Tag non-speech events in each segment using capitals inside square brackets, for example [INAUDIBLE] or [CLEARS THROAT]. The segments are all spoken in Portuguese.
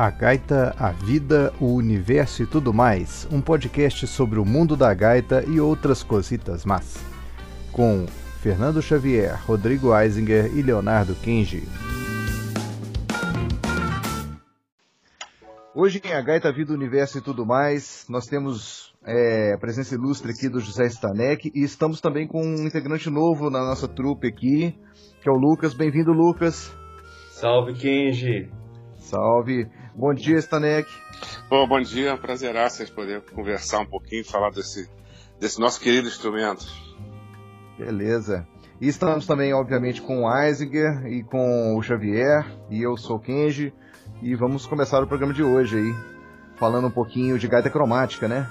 A Gaita, a Vida, o Universo e tudo mais, um podcast sobre o mundo da gaita e outras cositas más. Com Fernando Xavier, Rodrigo Eisinger e Leonardo Kenji. Hoje em A Gaita, a Vida, o Universo e tudo mais, nós temos é, a presença ilustre aqui do José Stanek e estamos também com um integrante novo na nossa trupe aqui, que é o Lucas. Bem-vindo, Lucas. Salve, Kenji. Salve. Bom dia, Stanek. Bom, bom dia. Prazer vocês poderem conversar um pouquinho, falar desse, desse nosso querido instrumento. Beleza. E estamos também, obviamente, com o Eisinger e com o Xavier. E eu sou o Kenji. E vamos começar o programa de hoje aí, falando um pouquinho de gaita cromática, né?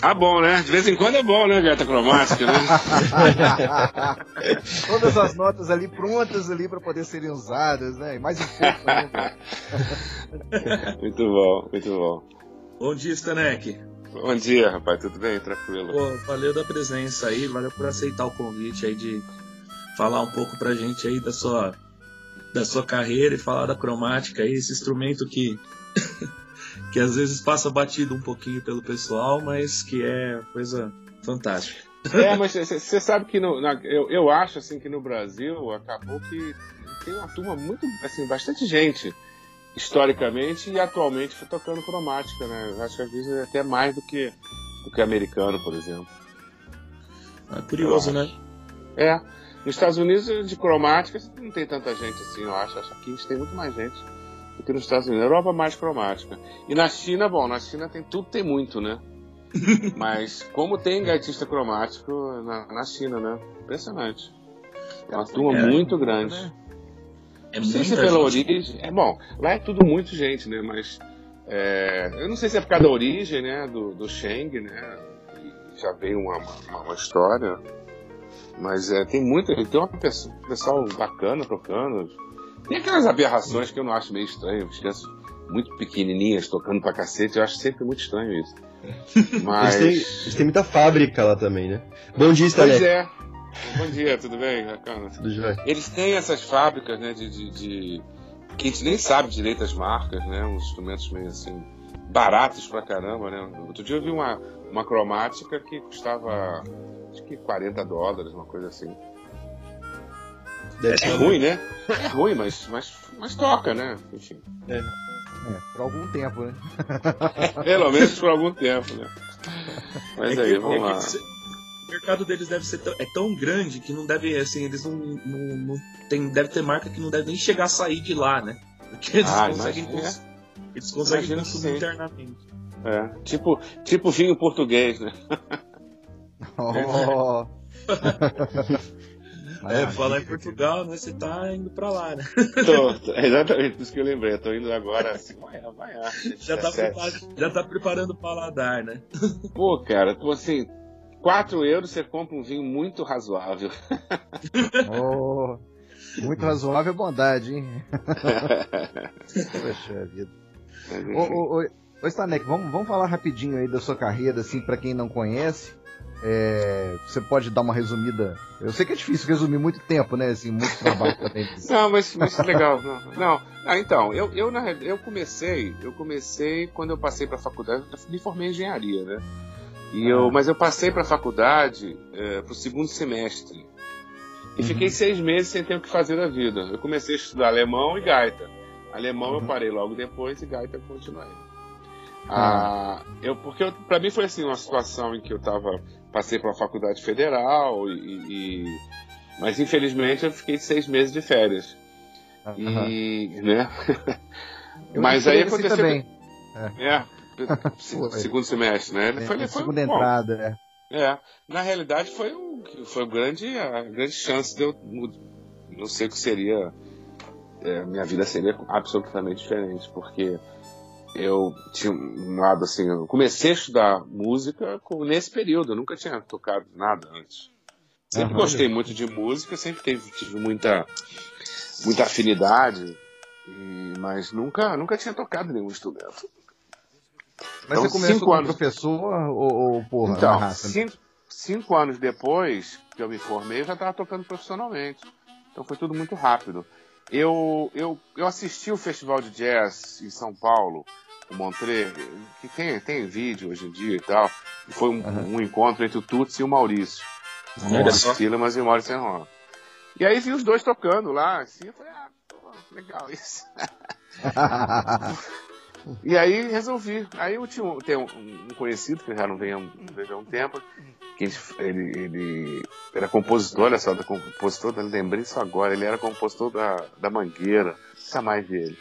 Ah, bom, né? De vez em quando é bom, né, gaita cromática, né? [LAUGHS] Todas as notas ali prontas ali para poder serem usadas, né? E mais um pouco ainda. [LAUGHS] muito bom, muito bom. Bom dia, Stanek. Bom dia, rapaz. Tudo bem? Tranquilo. Pô, valeu da presença aí, valeu por aceitar o convite aí de falar um pouco pra gente aí da sua da sua carreira e falar da cromática aí, esse instrumento que que às vezes passa batido um pouquinho pelo pessoal, mas que é coisa fantástica. É, mas você sabe que no, na, eu, eu acho assim que no Brasil acabou que tem uma turma muito, assim, bastante gente historicamente e atualmente tocando cromática, né? Eu acho que às vezes é até mais do que do que americano, por exemplo. É curioso, né? É. Nos Estados Unidos de cromática não tem tanta gente assim, eu acho. Acho que a gente tem muito mais gente do que nos Estados Unidos. Na Europa mais cromática. E na China, bom, na China tem tudo, tem muito, né? [LAUGHS] Mas como tem gaitista cromático na, na China, né? Impressionante. É uma turma é, muito grande. Né? É não sei se é pela gente. origem. É bom, lá é tudo muito gente, né? Mas é, eu não sei se é por causa da origem, né? Do, do Sheng, né? Já veio uma, uma, uma história. Mas é, tem muito, tem um pessoal bacana tocando. Tem aquelas aberrações que eu não acho meio estranho, crianças muito pequenininhas tocando pra cacete, eu acho sempre muito estranho isso. [LAUGHS] Mas... Eles, têm, eles têm muita fábrica lá também, né? Bom dia, Stanley. Pois é. Bom dia, tudo bem, bacana? Tudo jóia. Eles têm essas fábricas, né, de, de, de, que a gente nem sabe direito as marcas, né, uns instrumentos meio assim, baratos pra caramba, né. Outro dia eu vi uma, uma cromática que custava, acho que 40 dólares, uma coisa assim. Deve é, ruim, né? É ruim, mas, mas, mas toca, né? Enfim. É. É, por algum tempo, né? [LAUGHS] Pelo menos por algum tempo, né? Mas é aí, que, vamos é lá. o mercado deles deve ser tão, é tão grande que não deve, assim, eles não, não, não tem, deve ter marca que não deve nem chegar a sair de lá, né? Porque eles ah, conseguem, cons, eles conseguem consumir internamente. É, tipo, tipo vinho português, né? [LAUGHS] Oh. [LAUGHS] É, falar em Portugal, né? Você tá indo pra lá, né? Tô, tô exatamente por isso que eu lembrei. Eu tô indo agora assim, amanhã, Já tá, já tá preparando o paladar, né? Pô, cara, tô assim, 4 euros você compra um vinho muito razoável. Oh, muito razoável é bondade, hein? [LAUGHS] Poxa vida. Ô, ô, ô, ô Stanek, vamos, vamos falar rapidinho aí da sua carreira, assim, para quem não conhece. É, você pode dar uma resumida. Eu sei que é difícil resumir muito tempo, né? Assim, muito trabalho também. [LAUGHS] não, mas, mas legal. Não, não. Ah, então, eu, eu, na, eu comecei, eu comecei quando eu passei para a faculdade, eu me formei em engenharia, né? E eu, ah. mas eu passei para a faculdade é, para o segundo semestre. E uhum. fiquei seis meses sem ter o que fazer da vida. Eu comecei a estudar alemão e gaita. Alemão uhum. eu parei logo depois e gaita eu continuei. Ah, eu, porque para mim foi assim uma situação em que eu estava passei para a faculdade federal e, e, mas infelizmente eu fiquei seis meses de férias uhum. e né [LAUGHS] mas aí assim aconteceu também. é, é [LAUGHS] segundo semestre né Ele é, foi, foi segunda bom. entrada é. é na realidade foi um foi grande a grande chance de eu não sei o que seria é, minha vida seria absolutamente diferente porque eu tinha um lado assim, eu comecei a estudar música nesse período, eu nunca tinha tocado nada antes. Sempre uhum. gostei muito de música, sempre tive, tive muita, muita afinidade, e, mas nunca, nunca tinha tocado nenhum instrumento. Mas então, você começou como anos... professor ou, ou porra, então, cinco, cinco anos depois que eu me formei, eu já estava tocando profissionalmente. Então foi tudo muito rápido. Eu, eu, eu assisti o Festival de Jazz em São Paulo, o que tem, tem vídeo hoje em dia e tal. Foi um, uhum. um encontro entre o Tuts e o Maurício. Olha só. Tilemas e o Maurício Enron. E aí vi os dois tocando lá, assim, eu falei, ah, pô, legal isso. [LAUGHS] e aí resolvi. Aí eu tinha um, tenho um, conhecido, que já não veio há um tempo, que ele, ele era compositor, olha só, compositor, lembrei isso agora, ele era compositor da, da Mangueira, nunca mais vi ele.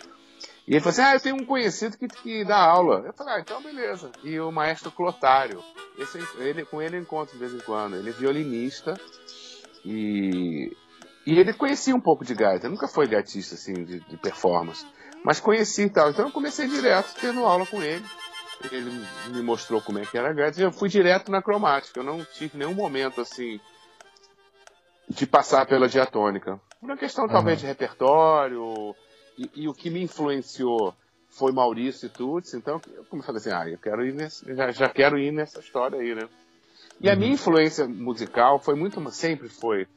E ele falou assim, ah, eu tenho um conhecido que, que dá aula. Eu falei, ah, então beleza. E o maestro Clotário, esse, ele, com ele eu encontro de vez em quando, ele é violinista e, e ele conhecia um pouco de gaita, nunca foi gaitista assim, de, de performance, mas conhecia e tal. Então eu comecei direto tendo aula com ele ele me mostrou como é que era a gaita, eu fui direto na cromática. Eu não tive nenhum momento assim de passar pela diatônica. Uma questão uhum. talvez de repertório, e, e, o que me influenciou foi Maurício e Tuts, então eu comecei a assim, ah, eu quero ir nesse, já, já, quero ir nessa história aí, né? E uhum. a minha influência musical foi muito, sempre foi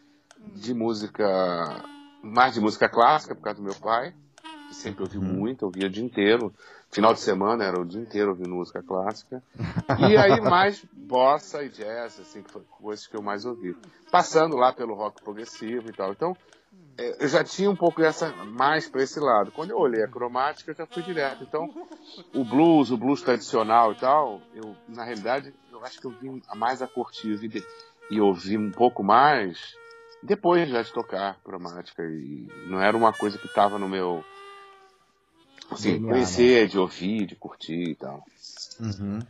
de música, mais de música clássica, por causa do meu pai, que sempre ouviu uhum. muito, ouvia o dia inteiro. Final de semana era o dia inteiro ouvindo música clássica. E aí [LAUGHS] mais bossa e jazz, assim, que foi coisas que eu mais ouvi. Passando lá pelo rock progressivo e tal. Então, eu já tinha um pouco essa mais para esse lado. Quando eu olhei a cromática, eu já fui direto. Então, o blues, o blues tradicional e tal, eu na realidade eu acho que eu vim mais a curtir e, e ouvi um pouco mais depois já de tocar cromática e não era uma coisa que estava no meu Assim, conhecer, de ouvir, de curtir e tal. Uhum.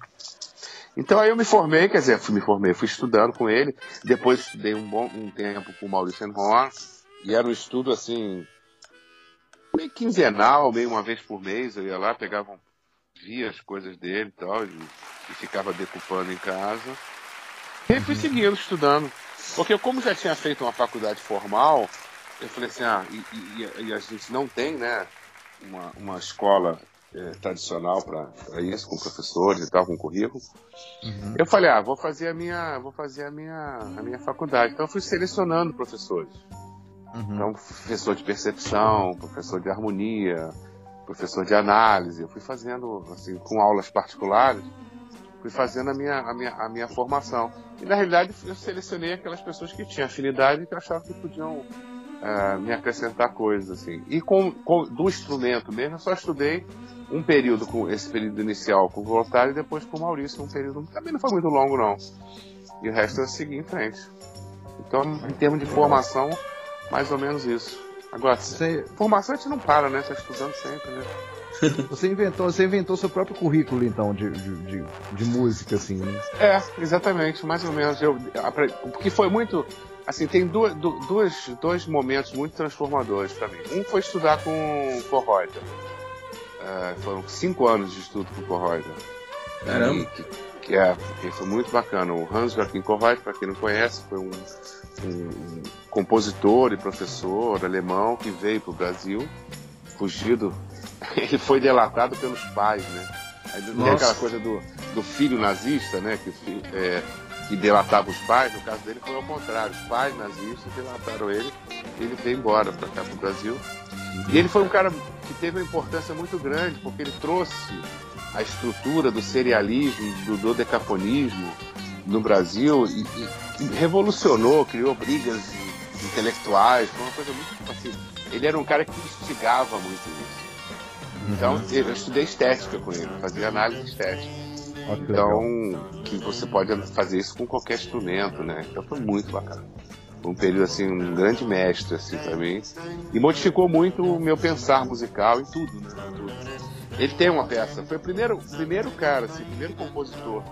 Então aí eu me formei, quer dizer, fui me formei, fui estudando com ele, depois estudei um bom um tempo com o Maurício Enhorn, e era um estudo assim, meio quinzenal, meio uma vez por mês, eu ia lá, pegava, via as coisas dele e tal, e, e ficava decupando em casa. E aí fui uhum. seguindo, estudando. Porque como já tinha feito uma faculdade formal, eu falei assim, ah, e, e, e a gente não tem, né, uma, uma escola é, tradicional para isso, com professores e tal, com currículo. Uhum. Eu falei, ah, vou fazer a minha, vou fazer a minha, a minha faculdade. Então eu fui selecionando professores. Uhum. Então, professor de percepção, professor de harmonia, professor de análise. Eu fui fazendo, assim, com aulas particulares, fui fazendo a minha, a minha, a minha formação. E na realidade eu selecionei aquelas pessoas que tinham afinidade e que achavam que podiam uh, me acrescentar coisas assim. E com, com, do instrumento mesmo, eu só estudei um período com esse período inicial com o voluntário e depois com o Maurício, um período também não foi muito longo não. E o resto eu segui em frente. Então, em termos de formação, mais ou menos isso. Agora, você... formação a gente não para, né? Tá estudando sempre, né? [LAUGHS] Você inventou, você inventou seu próprio currículo, então, de, de, de, de música, assim, né? É, exatamente, mais ou menos. Eu, porque foi muito assim, tem duas, duas, dois momentos muito transformadores para mim. Um foi estudar com Korreuter. Uh, foram cinco anos de estudo com Korreuter. Caramba! Que, que, é, foi muito bacana. O Hans Joachim Korreuter, para quem não conhece, foi um, um, compositor e professor alemão que veio para o Brasil, fugido. [LAUGHS] Ele foi delatado pelos pais, né? Aí tem aquela coisa do, do filho nazista, né? Que é, que delatava os pais, no caso dele foi ao contrário. Os pais nazistas delataram ele e ele veio embora para cá, para o Brasil. E ele foi um cara que teve uma importância muito grande, porque ele trouxe a estrutura do serialismo, do dodecafonismo no Brasil e, e, e revolucionou, criou brigas intelectuais, foi uma coisa muito assim. Ele era um cara que instigava muito isso. Então, uhum. eu estudei estética com ele, fazia análise estética. Então, que você pode fazer isso com qualquer instrumento, né? Então foi muito bacana. Foi um período, assim, um grande mestre, assim, pra mim. E modificou muito o meu pensar musical e tudo, né? Tudo. Ele tem uma peça. Foi o primeiro, primeiro cara, assim, o primeiro compositor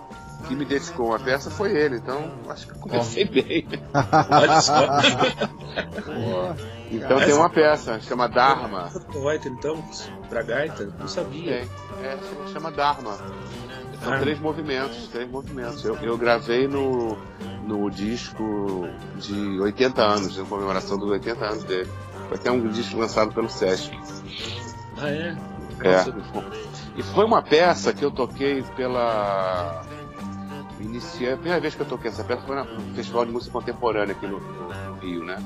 que me dedicou uma peça foi ele. Então, acho que comecei oh. bem. [LAUGHS] Olha só. então tem uma peça, chama Dharma. então, pra gaita? Não sabia. É, é chama Dharma. São ah. três movimentos, três movimentos. Eu, eu gravei no, no disco de 80 anos, em comemoração dos 80 anos dele. Foi até um disco lançado pelo Sesc. Ah, é? É. E foi uma peça que eu toquei pela. Iniciei, a primeira vez que eu toquei essa peça foi no Festival de Música Contemporânea aqui no, no Rio, né?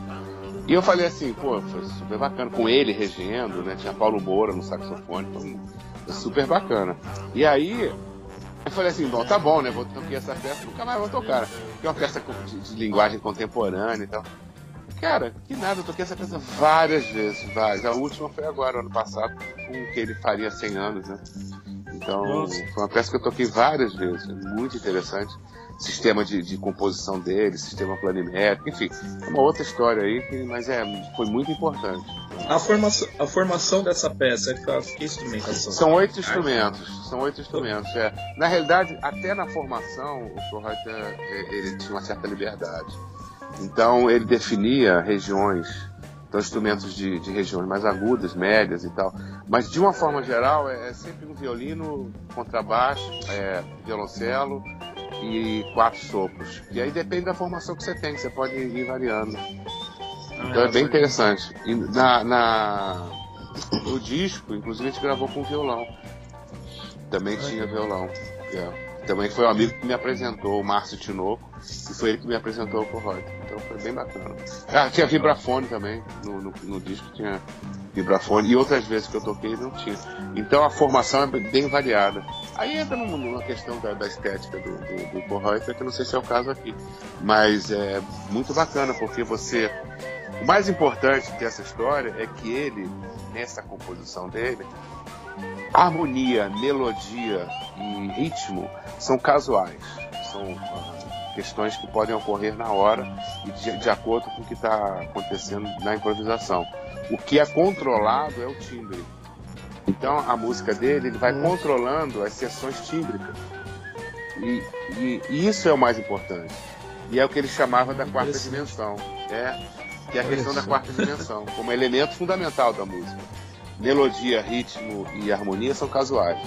E eu falei assim, pô, foi super bacana, com ele regendo, né? Tinha Paulo Moura no saxofone, foi super bacana. E aí, eu falei assim, bom, tá bom, né? Vou tocar essa peça, nunca mais vou tocar. Que é uma peça de, linguagem contemporânea e tal. Cara, que nada, eu toquei essa peça várias vezes, várias. A última foi agora, ano passado, com o que ele faria 100 anos, né? Então, Nossa. foi uma peça que eu toquei várias vezes, muito interessante. Sistema de, de composição dele, sistema planimétrico, enfim, é uma outra história aí, mas é, foi muito importante. A formação, a formação dessa peça é que instrumentação? São oito instrumentos, são oito instrumentos. É. Na realidade, até na formação, o Torreuter, ele tinha uma certa liberdade. Então, ele definia regiões então, instrumentos de, de, regiões mais agudas, médias e tal. Mas, de uma forma geral, é, é sempre um violino, contrabaixo, é, violoncelo e quatro sopros. E aí depende da formação que você tem, que você pode ir variando. Ah, então, é, é bem interessante. E na, na, no disco, inclusive, a gente gravou com violão. Também tinha violão. É. Também foi um amigo que me apresentou, o Márcio Tinoco, e foi ele que me apresentou o Corroid. Então foi bem bacana. Ah, tinha vibrafone também, no, no, no, disco tinha vibrafone, e outras vezes que eu toquei não tinha. Então a formação é bem variada. Aí entra numa questão da, da estética do, do, do Corroid, que não sei se é o caso aqui. Mas é muito bacana, porque você. O mais importante dessa história é que ele, nessa composição dele, harmonia, melodia e ritmo são casuais, são questões que podem ocorrer na hora e de, de acordo com o que está acontecendo na improvisação. O que é controlado é o timbre. Então a música dele ele vai controlando as sessões tímbricas. E, e, e, isso é o mais importante. E é o que ele chamava da quarta dimensão. É, que é a questão da quarta dimensão, [LAUGHS] como elemento fundamental da música melodia, ritmo e harmonia são casuais.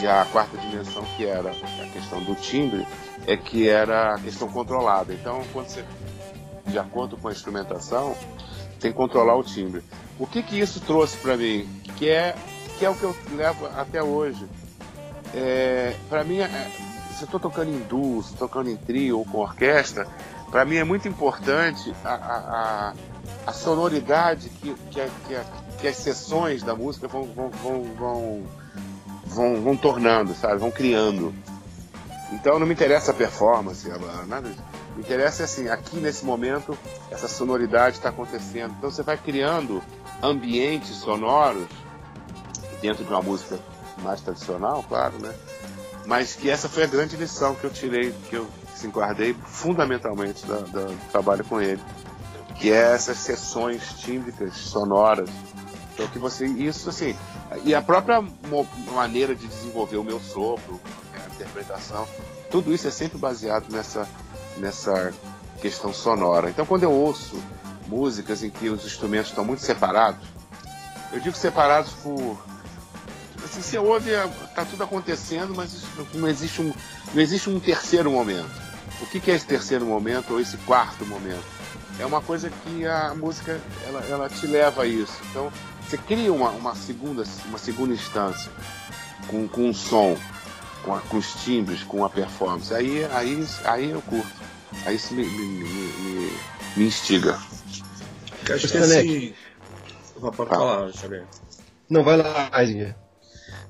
E a quarta dimensão, que era a questão do timbre, é que era a questão controlada. Então, quando você, de acordo com a instrumentação, tem que controlar o timbre. O que, que isso trouxe para mim? Que é, que é o que eu levo até hoje. É, para mim, é, se eu estou tocando em duo, se tocando em trio ou com orquestra, para mim é muito importante a, a, a sonoridade que, que, a, que, a, que as sessões da música vão, vão, vão, vão, vão, vão tornando, sabe? Vão criando. Então não me interessa a performance, nada disso. Me interessa assim, aqui nesse momento, essa sonoridade está acontecendo. Então você vai criando ambientes sonoros dentro de uma música mais tradicional, claro, né? Mas que essa foi a grande lição que eu tirei, que eu se guardei fundamentalmente da, da, do trabalho com ele. Que é essas sessões tímbricas, sonoras, então que você. Isso assim. E a própria maneira de desenvolver o meu sopro, interpretação, tudo isso é sempre baseado nessa, nessa questão sonora. Então quando eu ouço músicas em que os instrumentos estão muito separados, eu digo separados por. Assim, você ouve, está tudo acontecendo, mas não existe, um, não existe um terceiro momento. O que, que é esse terceiro momento ou esse quarto momento? É uma coisa que a música ela, ela te leva a isso. Então, você cria uma, uma, segunda, uma segunda instância com, com um som, com, a, com os timbres, com a performance. Aí, aí, aí eu curto. Aí isso me, me, me, me instiga. Acho que esse... Pode falar, Xavier. Não, vai lá, Eisinger.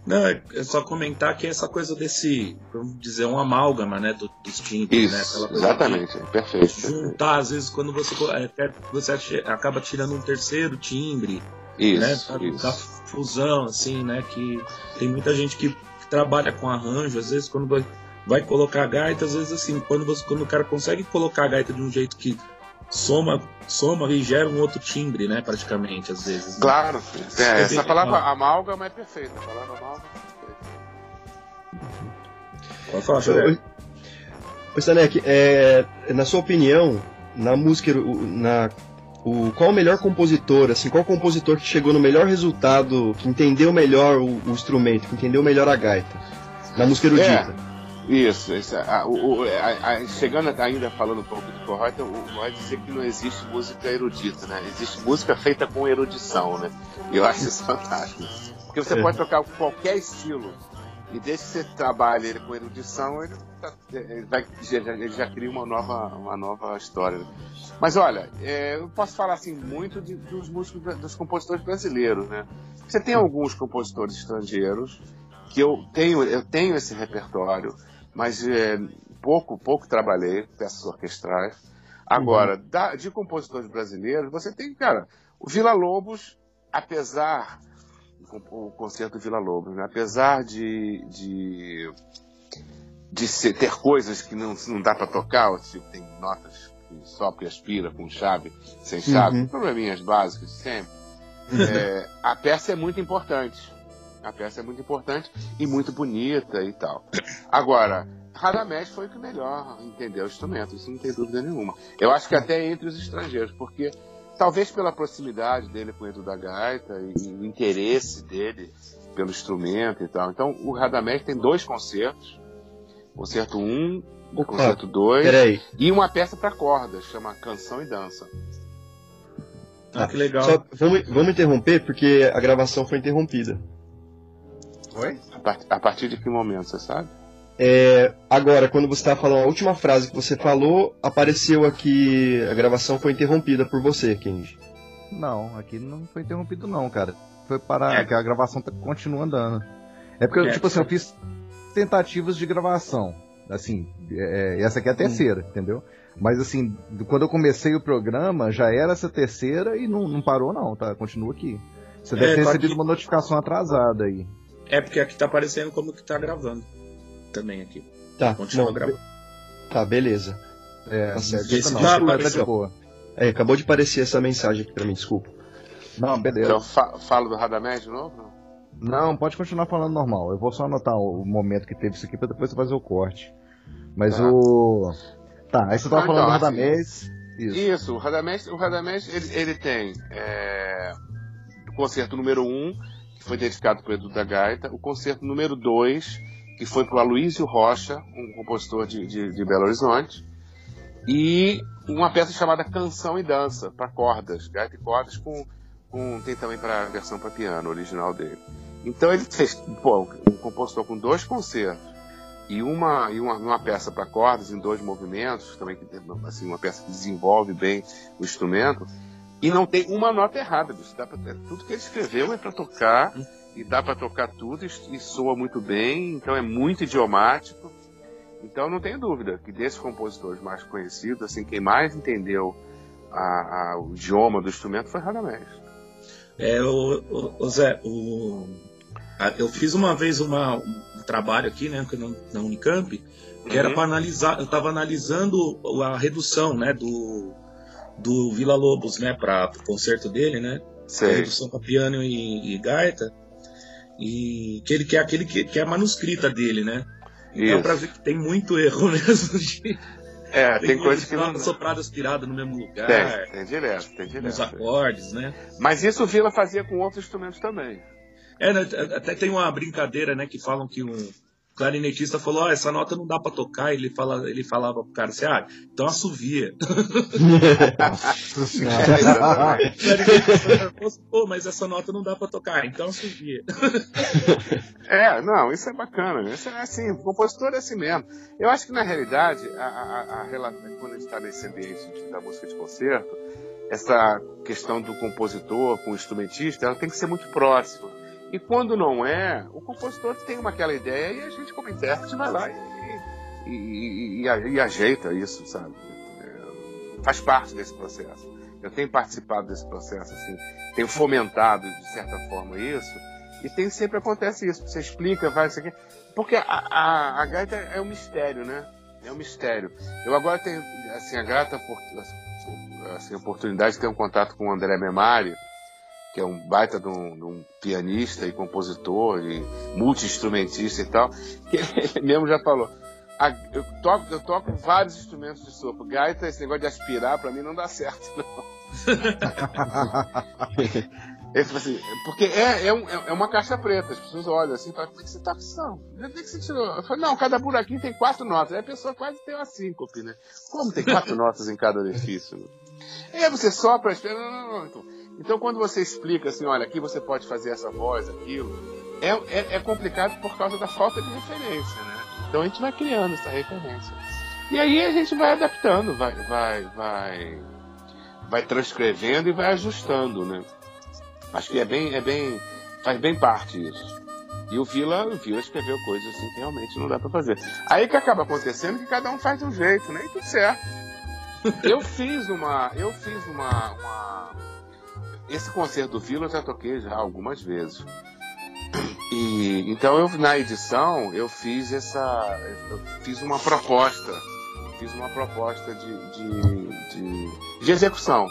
Não, é, é só comentar que essa coisa desse, vamos dizer, um amálgama, né, do, dos timbres, né? Isso, né? exatamente, de, perfeito. Juntar, às vezes, quando você, é, você acaba tirando um terceiro timbre, isso, né? Da, isso. da, fusão, assim, né? Que tem muita gente que, trabalha com arranjo, às vezes quando vai, vai colocar a gaita, às vezes assim, quando, você, quando o cara consegue colocar a gaita de um jeito que soma, soma e gera um outro timbre, né? Praticamente, às vezes. Né? Claro, é, essa palavra amálgama é perfeita. A palavra amálgama é perfeita. Pode falar, Xavier. Ô, Stanek, é, na sua opinião, na música, na o, qual o melhor compositor, assim, qual compositor que chegou no melhor resultado, que entendeu melhor o, o instrumento, que entendeu melhor a gaita, na música erudita? É, isso, isso a, o, a, a, chegando ainda falando um pouco do Corrota, vai dizer que não existe música erudita, né? Existe música feita com erudição, né? E eu acho isso [LAUGHS] fantástico. Porque você é. pode tocar qualquer estilo E desde que você trabalhe ele com erudição, ele, tá, ele, vai, ele já cria uma nova, uma nova história. Mas olha, é, eu posso falar assim muito de, dos músicos, dos compositores brasileiros, né? Você tem alguns compositores estrangeiros que eu tenho, eu tenho esse repertório, mas é, pouco, pouco trabalhei peças orquestrais. Agora, uhum. da, de compositores brasileiros, você tem, cara, o Vila Lobos, apesar o concerto Vila Lobos, né? apesar de, de, de ser, ter coisas que não, não dá para tocar, tipo, tem notas que sopra e aspira com chave, sem chave, uhum. probleminhas básicos sempre, é, a peça é muito importante. A peça é muito importante e muito bonita e tal. Agora, Radamés foi o que melhor entendeu o instrumento, isso não tem dúvida nenhuma. Eu acho que até entre os estrangeiros, porque talvez pela proximidade dele com o Edu da Gaita e, o interesse dele pelo instrumento e tal. Então, o Radamés tem dois concertos, concerto 1, um, concerto 2 e uma peça para cordas, chama Canção e Dança. Ah, que legal. Só, vamos, vamos interromper porque a gravação foi interrompida. Oi? A, part, a partir de que momento, você sabe? É, agora, quando você estava falando a última frase que você falou, apareceu aqui a gravação foi interrompida por você, Kenji. Não, aqui não foi interrompido não, cara. Foi para é. que a gravação tá, continua andando. É porque, é. tipo assim, eu fiz tentativas de gravação. Assim, é, essa aqui é a terceira, hum. entendeu? Mas assim, quando eu comecei o programa, já era essa terceira e não, não parou não, tá? Continua aqui. Você deve é, ter recebido aqui... uma notificação atrasada aí. É, porque aqui tá aparecendo como que tá gravando. Também aqui. Tá, Continua não, gravando. Tá, beleza. É, tá certo. Não, tá, tá de boa. É, acabou de aparecer essa mensagem aqui pra mim, desculpa. Não, beleza. Então fa falo do Radamés de novo? Não? não, pode continuar falando normal. Eu vou só anotar o momento que teve isso aqui pra depois você fazer o corte. Mas ah. o. Tá, aí você tava ah, falando então, do Radamés. Assim, isso. isso, o Radamés, o Radamés ele, ele tem é, o concerto número 1, um, que foi dedicado para o Edu da Gaita, o concerto número 2, que foi para o Aloysio Rocha, um compositor de, de, de, Belo Horizonte, e uma peça chamada Canção e Dança, para cordas, gaita e cordas, com, com, tem também para versão para piano original dele. Então ele fez, pô, um compositor com dois concertos, e uma, e uma, uma peça para cordas em dois movimentos, também assim, uma peça que desenvolve bem o instrumento, e não tem uma nota errada. Dá pra, tudo que ele escreveu é para tocar, e dá para tocar tudo, e, soa muito bem, então é muito idiomático. Então não tenho dúvida que desses compositores mais conhecidos, assim, quem mais entendeu a, a, o idioma do instrumento foi Radamés. É, o, o, o Zé, o, eu fiz uma vez uma, trabalho aqui, né, na Unicamp, que uhum. era para analisar, eu estava analisando a redução, né, do, do Vila Lobos, né, para o concerto dele, né, Sei. a redução para piano e, e, gaita, e que ele quer aquele que, que é a manuscrita dele, né. Então para ver que tem muito erro [LAUGHS] mesmo de, é, tem, tem coisas que não. Soprado aspirado no mesmo lugar. Tem, tem direto, tem direto. Nos acordes, né? Mas isso o Vila fazia com outros instrumentos também. É, né, até tem uma brincadeira, né, que falam que um clarinetista falou, ó, oh, essa nota não dá para tocar, ele, fala, ele falava pro cara assim, ah, então assovia. [LAUGHS] Pô, mas essa nota não dá para tocar, então assovia. é, não, isso é bacana, isso é assim, o compositor é assim mesmo. Eu acho que na realidade, a, a, a, quando a gente está nesse ambiente da música de concerto, essa questão do compositor com o instrumentista, ela tem que ser muito próxima e quando não é, o compositor tem uma aquela ideia e a gente, como intérprete, vai lá e, e, e, e ajeita isso, sabe? É, faz parte desse processo. Eu tenho participado desse processo, assim, tenho fomentado, de certa forma, isso, e tem, sempre acontece isso. Você explica, vai, isso aqui. Porque a, a, a gaita é um mistério, né? É um mistério. Eu agora tenho, assim, a grata assim, oportunidade de ter um contato com o André Memari, que é um baita de um, de um pianista e compositor e multi-instrumentista e tal, que [LAUGHS] ele mesmo já falou. eu, toco, eu toco vários instrumentos de sopro. Gaita, esse negócio de aspirar, para mim não dá certo, não. [LAUGHS] ele falou assim, porque é, é, um, é, uma caixa preta, as pessoas olham assim e falam, é que você tá precisando? Onde é que você tirou? Eu falei, não, cada buraquinho tem quatro notas. Aí a pessoa quase tem uma síncope, né? Como tem quatro notas em cada orifício? E aí você sopra, espera, não, não, não. Então, então, quando você explica assim, olha, aqui você pode fazer essa voz, aquilo, é, é, é, complicado por causa da falta de referência, né? Então a gente vai criando essa referência. E aí a gente vai adaptando, vai, vai, vai, vai transcrevendo e vai ajustando, né? Acho que é bem, é bem, faz bem parte isso. E o Vila, o Vila escreveu coisas assim que realmente não dá para fazer. Aí que acaba acontecendo que cada um faz de um jeito, né? E tudo certo. Eu fiz uma, eu fiz uma, uma esse concerto do Vila eu já toquei já algumas vezes. E então eu na edição eu fiz essa, eu fiz uma proposta, fiz uma proposta de, de, de, de execução.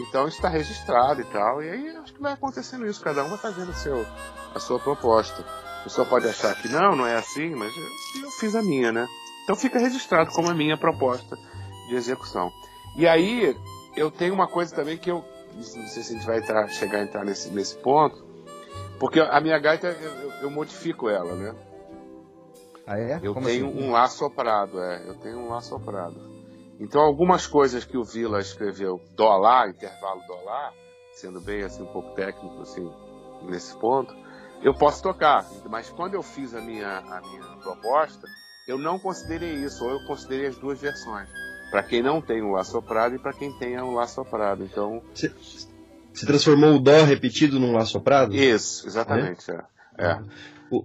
Então está registrado e tal, e aí acho que vai acontecendo isso, cada um vai fazendo seu, a sua proposta. O pessoal pode achar que não, não é assim, mas eu, eu fiz a minha, né? Então fica registrado como a minha proposta de execução. E aí eu tenho uma coisa também que eu não sei se a gente vai entrar, chegar a entrar nesse, nesse ponto, porque a minha gaita eu, eu modifico ela, né? Ah, é? Eu Como tenho assim? um lá soprado, é. Eu tenho um lá soprado. Então algumas coisas que o Vila escreveu dó lá, intervalo dó lá, sendo bem assim um pouco técnico assim nesse ponto, eu posso tocar. Mas quando eu fiz a minha, a minha proposta, eu não considerei isso, ou eu considerei as duas versões. Para quem não tem o Lá soprado e para quem tem o Lá soprado. Então. Você transformou o Dó repetido num Lá soprado? Isso, exatamente. É. é. é. O,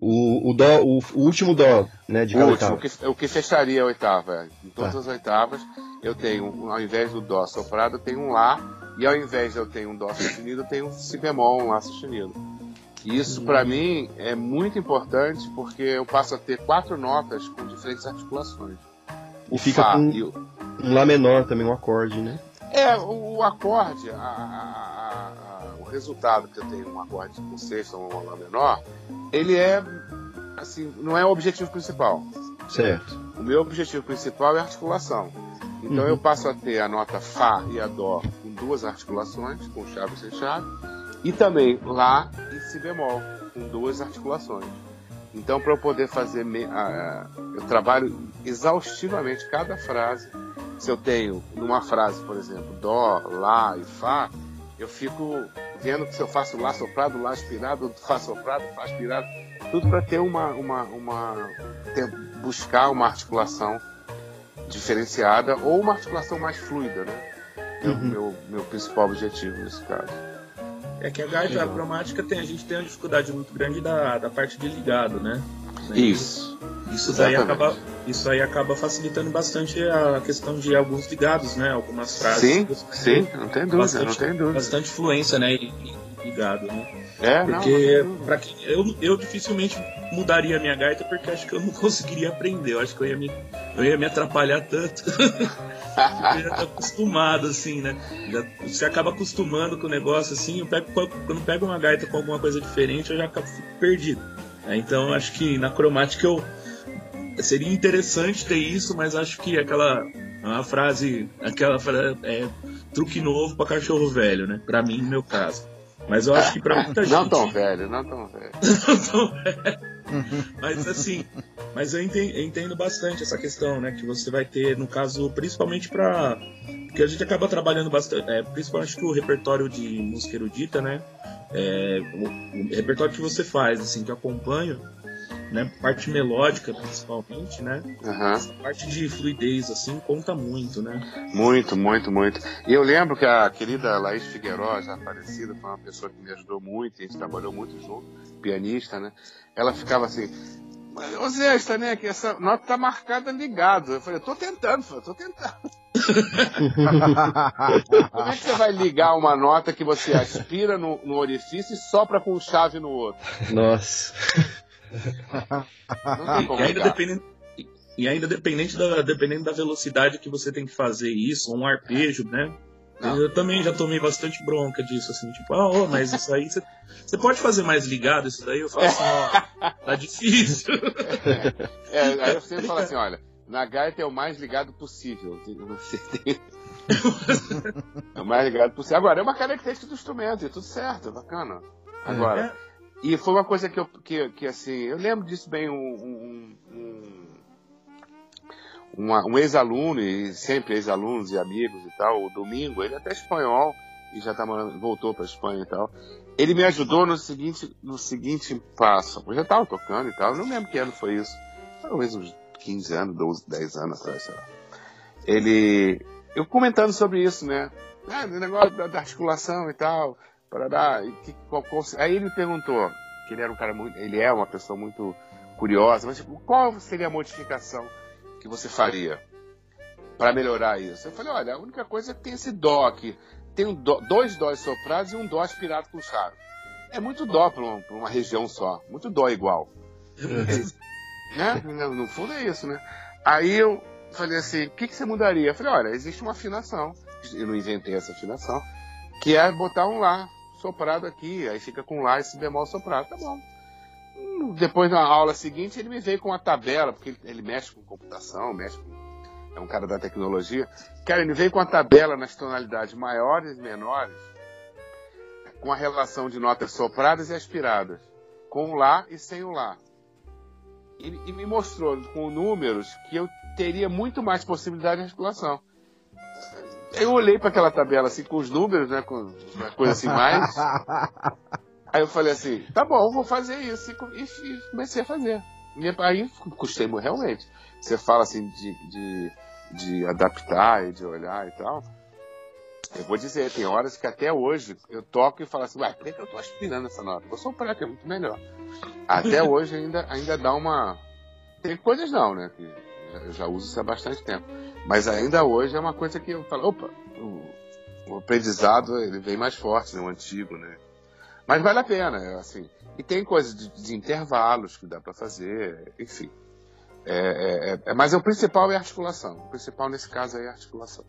o, o, dó, o, o, último Dó, né, de cada o último, que, o que fecharia a oitava. É. Em todas tá. as oitavas, eu tenho, ao invés do Dó soprado, eu tenho um Lá, e ao invés de eu ter um Dó sustenido, eu tenho um Si bemol, um Lá sustenido. E isso, para uhum. mim, é muito importante porque eu passo a ter quatro notas com diferentes articulações. O fica Fá com um Lá menor também, um acorde, né? É, o, acorde, a, a, a, o resultado que eu tenho um acorde com sexta ou um Lá menor, ele é, assim, não é o objetivo principal. Certo. O meu objetivo principal é a articulação. Então uhum. eu passo a ter a nota Fá e a Dó com duas articulações, com chave e sem chave, e também Lá e Si bemol, com duas articulações. Então, para eu poder fazer, eu trabalho exaustivamente cada frase. Se eu tenho numa frase, por exemplo, Dó, Lá e Fá, eu fico vendo que se eu faço Lá soprado, Lá aspirado, [LAUGHS] Fá soprado, Fá aspirado, tudo para ter uma, uma, uma ter, buscar uma articulação diferenciada ou uma articulação mais fluida, né? É uhum. o meu, meu principal objetivo nesse caso. É que a gaita cromática tem, a gente tem uma dificuldade muito grande da, da parte de ligado, né? Isso. Isso daí acaba, isso aí acaba facilitando bastante a questão de alguns ligados, né? Algumas frases. Sim, sim, não tem dúvida, bastante, não tem dúvida. Bastante fluência, né? Ligado, né? É, porque não, não quem, eu, eu dificilmente mudaria a minha gaita porque acho que eu não [LAUGHS] conseguiria aprender. Eu acho que eu ia me, eu ia me atrapalhar tanto. [LAUGHS] eu já tô acostumado, assim, né? Já, você acaba acostumando com o negócio, assim. Eu pego, quando pego uma gaita com alguma coisa diferente, eu já acabo perdido. É, então acho que na cromática eu. Seria interessante ter isso, mas acho que aquela. Uma frase. Aquela frase. É, truque novo para cachorro velho, né? Pra mim, no meu caso. Mas eu acho que pra muita gente. Não tão velho, não tão velho. [LAUGHS] não tão velho. mas assim, mas eu entendo, eu entendo, bastante essa questão, né? Que você vai ter, no caso, principalmente para Porque a gente acaba trabalhando bastante, é, principalmente que o repertório de música erudita, né? É, o, o, repertório que você faz, assim, que eu acompanho, né? Parte melódica, principalmente, né? Uhum. Essa parte de fluidez, assim, conta muito, né? Muito, muito, muito. E eu lembro que a querida Laís Figueiró, já falecida, foi uma pessoa que me ajudou muito, a gente trabalhou muito junto, pianista, né? Ela ficava assim, Ô Zé, está né, que essa nota tá marcada ligado. Eu falei, eu tô tentando, eu tô tentando. [LAUGHS] Como é que você vai ligar uma nota que você aspira no, no orifício e sopra com chave no outro? Nossa. E, ainda dependendo, e ainda dependente da, dependendo da velocidade que você tem que fazer isso, um arpejo, né? Não. Eu também já tomei bastante bronca disso, assim, tipo, ah, oh, mas isso aí você pode fazer mais ligado isso daí? Eu falo assim, ó, [LAUGHS] tá difícil. É, aí eu sempre falo assim, olha, na gaita é o mais ligado possível. Você tem... é o mais ligado possível. Agora, é uma característica do instrumento, é tudo certo, é bacana. Agora, é. E foi uma coisa que eu, que, que assim, eu lembro disso bem, um, um, um, um ex-aluno, e sempre ex-alunos e amigos e tal, o Domingo, ele é até espanhol, e já tá morando, voltou para Espanha e tal. Ele me ajudou no seguinte, no seguinte passo. Eu já tava tocando e tal, não lembro que ano foi isso. Talvez uns 15 anos, 12, 10 anos atrás, sei lá. Ele, eu comentando sobre isso, né? Ah, o negócio da, da articulação e tal, para dar. Que, qual, qual, aí ele me perguntou, que ele era um cara muito, ele é uma pessoa muito curiosa, mas tipo, qual seria a modificação que você faria para melhorar isso? Eu falei, olha, a única coisa é que tem esse dó aqui. Tem um dó, dois dós soprados e um dó aspirado com chave. É muito dó para uma, uma, região só. Muito dó igual. [LAUGHS] Né? No fundo é isso, né? Aí eu falei assim, o que, que você mudaria? Eu falei, olha, existe uma afinação. Eu não inventei essa afinação. Que é botar um Lá soprado aqui. Aí fica com Lá e si bemol soprado. Tá bom depois na aula seguinte ele me veio com uma tabela, porque ele, ele mexe com computação, mexe com, é um cara da tecnologia. Cara, ele veio com a tabela nas tonalidades maiores e menores, com a relação de notas sopradas e aspiradas, com o Lá e sem o Lá. E, e me mostrou com números que eu teria muito mais possibilidade de articulação. Eu olhei para aquela tabela assim com os números, né, com uma coisa assim mais [LAUGHS] Aí eu falei assim, tá bom, vou fazer isso. E, comecei a fazer. E aí custei realmente. Você fala assim de, de, de adaptar e de olhar e tal. Eu vou dizer, tem horas que até hoje eu toco e falo assim, ué, por que eu tô aspirando essa nota? Vou soprar, que é muito melhor. Até [LAUGHS] hoje ainda, ainda dá uma. Tem coisas não, né? Que eu já uso isso há bastante tempo. Mas ainda hoje é uma coisa que eu falo, opa, o, o aprendizado ele vem mais forte, né? O antigo, né? Mas vale a pena, é assim. E tem coisas de, de intervalos que dá para fazer, enfim. É, é, é, é, mas o principal é a articulação. O principal nesse caso é a articulação.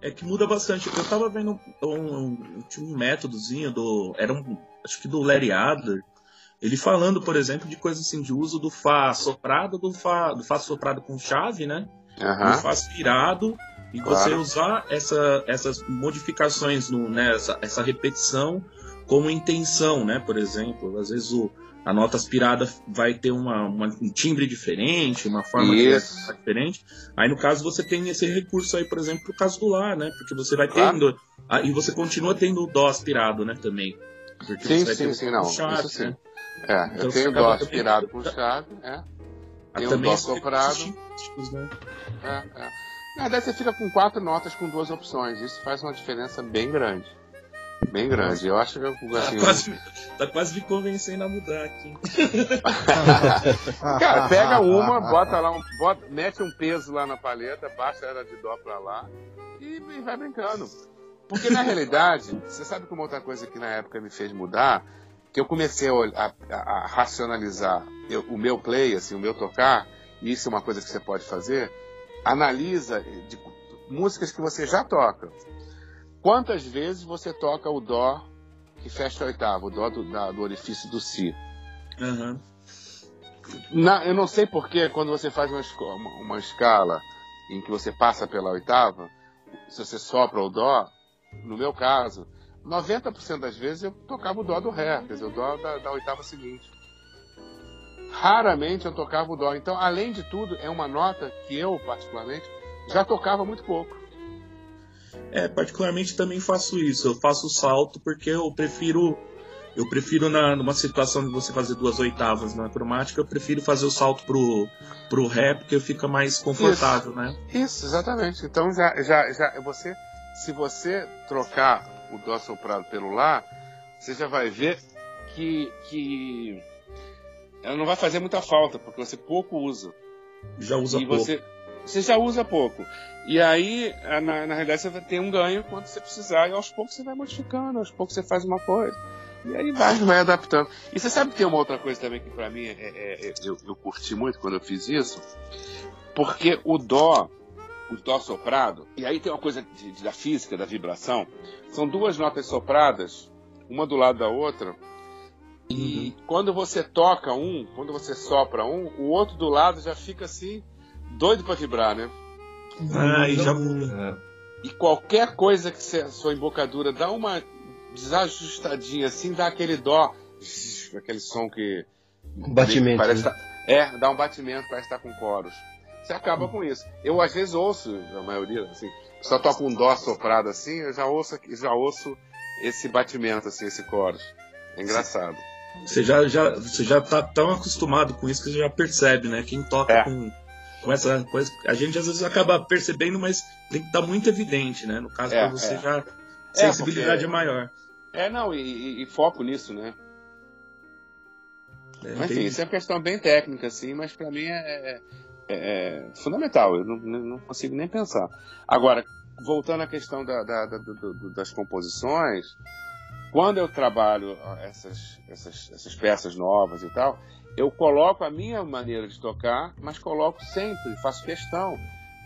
É que muda bastante. Eu tava vendo um, um, um métodozinho do. Era um. Acho que do Larry Adler. Ele falando, por exemplo, de coisas assim, de uso do Fá soprado, do Fá, do Fá soprado com chave, né? Uhum. Do Fá aspirado. E claro. você usar essa, essas modificações, no, né, essa, essa repetição como intenção, né? Por exemplo, às vezes o, a nota aspirada vai ter uma, uma, um timbre diferente, uma forma diferente. Aí no caso você tem esse recurso aí, por exemplo, pro caso do Lá, né? Porque você vai tendo. Ah, e você continua tendo o Dó aspirado, né, também. Porque sim, sim, sim, não. Chave, isso sim. Né? É, então eu tenho Dó aspirado com chave, é. Tem um Dó soprado. Né? É, é. Na verdade, você fica com quatro notas com duas opções. Isso faz uma diferença bem grande. Bem grande. Eu acho que eu, assim, tá, quase, tá quase me convencendo a mudar aqui. [LAUGHS] Cara, pega uma, bota lá um. Bota, mete um peso lá na paleta, baixa ela de dó pra lá e, e vai brincando. Porque na realidade, você sabe como outra coisa que na época me fez mudar, que eu comecei a, a, a racionalizar eu, o meu play, assim, o meu tocar, e isso é uma coisa que você pode fazer, analisa de, músicas que você já toca. Quantas vezes você toca o Dó que fecha a oitava, o Dó do, da, do orifício do Si? Uhum. Na, eu não sei porque quando você faz uma, uma, uma, escala em que você passa pela oitava, se você sopra o Dó, no meu caso, 90% das vezes eu tocava o Dó do Ré, quer dizer, o Dó da, da oitava seguinte. Raramente eu tocava o Dó. Então, além de tudo, é uma nota que eu, particularmente, já tocava muito pouco. É, particularmente também faço isso. Eu faço o salto porque eu prefiro. Eu prefiro na, numa situação de você fazer duas oitavas na cromática, eu prefiro fazer o salto pro, pro ré, porque fica mais confortável, isso, né? Isso, exatamente. Então já, já, já você. Se você trocar o dó soprado pelo lá, você já vai ver que, que ela não vai fazer muita falta, porque você pouco usa. Já usa e pouco. Você, você já usa pouco. E aí, na, na realidade, você vai ter um ganho quando você precisar, e aos poucos você vai modificando, aos poucos você faz uma coisa. E aí vai, vai adaptando. E você sabe que tem uma outra coisa também que para mim é, é, é, eu, eu curti muito quando eu fiz isso, porque o dó, o dó soprado, e aí tem uma coisa de, de, da física, da vibração, são duas notas sopradas, uma do lado da outra, e uhum. quando você toca um, quando você sopra um, o outro do lado já fica assim doido para vibrar, né? Ah, e já muda. E qualquer coisa que a sua embocadura dá uma desajustadinha assim, dá aquele dó, aquele som que. Batimento. Parece né? tá, é, dá um batimento, parece estar tá com coros. Você acaba com isso. Eu às vezes ouço, a maioria, assim, só toca um dó soprado assim, eu já ouço, já ouço esse batimento, assim, esse chorus. É engraçado. Você já, já, você já tá tão acostumado com isso que você já percebe, né? Quem toca É. com, com essa coisa. A gente às vezes acaba percebendo, mas tem que estar muito evidente, né? No caso, É, pra você é. já. É, sensibilidade porque- é maior. É, não, e, e- e foco nisso, né? É, Mas, enfim, isso é uma questão bem técnica, assim, mas pra mim é, é- é fundamental, eu não, não consigo nem pensar. Agora, voltando à questão da- da- da- das composições, quando eu trabalho essas, essas, essas peças novas e tal, eu coloco a minha maneira de tocar, mas coloco sempre, faço questão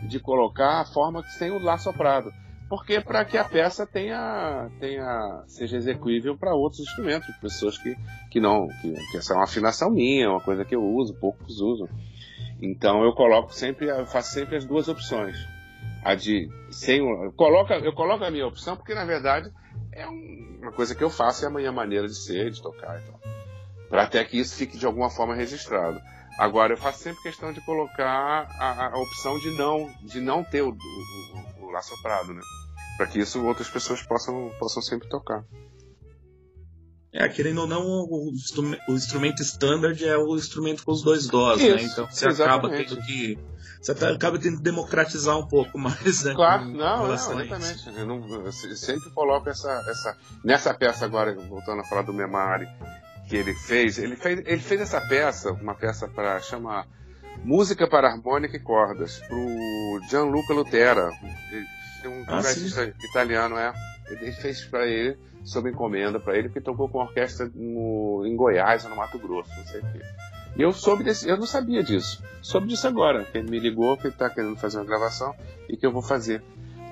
de colocar a forma que tem o lá soprado. Porque para que a peça tenha, tenha seja execuível para outros instrumentos, pessoas que, que não. Que, que essa é uma afinação minha, uma coisa que eu uso, poucos usam. Então eu coloco sempre, eu faço sempre as duas opções. A de sem eu coloco, eu coloco a minha opção porque na verdade é um- uma coisa que eu faço, é a minha maneira de ser, de tocar e tal. Para até que isso fique de alguma forma registrado. Agora eu faço sempre questão de colocar a, a opção de não, de não ter o, o, o, o né? Para que isso outras pessoas possam, possam sempre tocar. É, querendo ou não, o, o instrumento standard é o instrumento com os dois dós, né? Isso, Então você acaba exatamente. tendo que. Você até acaba tendo que democratizar um pouco mais, né? Claro, com não, não, exatamente. Eu, não, eu se- sempre coloco essa, essa. Nessa peça agora, voltando a falar do Memari, que ele fez, ele fez, ele fez essa peça, uma peça para chamar Música para Harmônica e Cordas, pro Gianluca Lutera. É um Ah, guitarrista italiano, é. Ele fez para ele, sob encomenda para ele, que tocou com orquestra no, em Goiás ou no Mato Grosso, não sei o quê. E eu soube desse, eu não sabia disso. Soube disso agora, que ele me ligou que ele tá querendo fazer uma gravação e que eu vou fazer.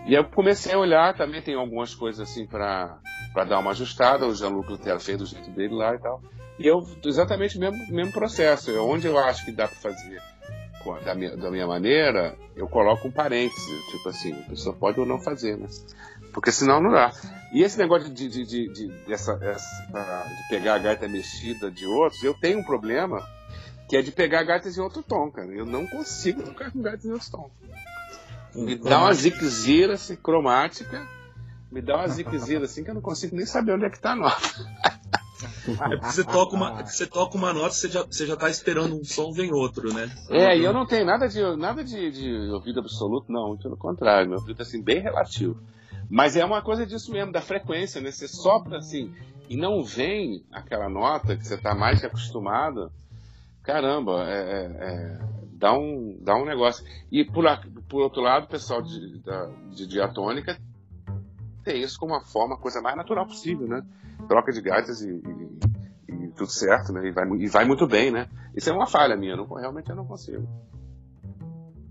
E eu comecei a olhar, também tem algumas coisas assim para dar uma ajustada, o Jean-Luc Lutero fez do jeito dele lá e tal. E eu, exatamente o mesmo, mesmo processo, onde eu acho que dá para fazer da minha, da minha maneira, eu coloco um parêntese, tipo assim, a pessoa pode ou não fazer, né? Porque senão não dá. E esse negócio de, de, de, de, dessa, essa- de pegar a gaita mexida de outros, eu tenho um problema que é de pegar gaitas em outro tom, cara. Eu não consigo tocar com gaitas em outro tom. Me dá uma ziquezira assim, cromática, me dá uma ziquezira assim que eu não consigo nem saber onde é que tá a nota. É porque você toca uma, você toca uma nota, você já, você já tá esperando um som, vem outro, né? É, e eu não tenho nada de nada de, de ouvido absoluto, não, pelo contrário, meu ouvido é assim, bem relativo. Mas é uma coisa disso mesmo, da frequência, né? Você sopra assim e não vem aquela nota que você tá mais que acostumado. Caramba, é, é- é- dá, um, dá um negócio. E por, por outro lado, o pessoal de, da, de diatônica tem isso como uma forma, coisa mais natural possível, né? Troca de gaitas e, e- e tudo certo, né? E vai, e vai muito bem, né? Isso é uma falha minha, não, realmente eu não consigo.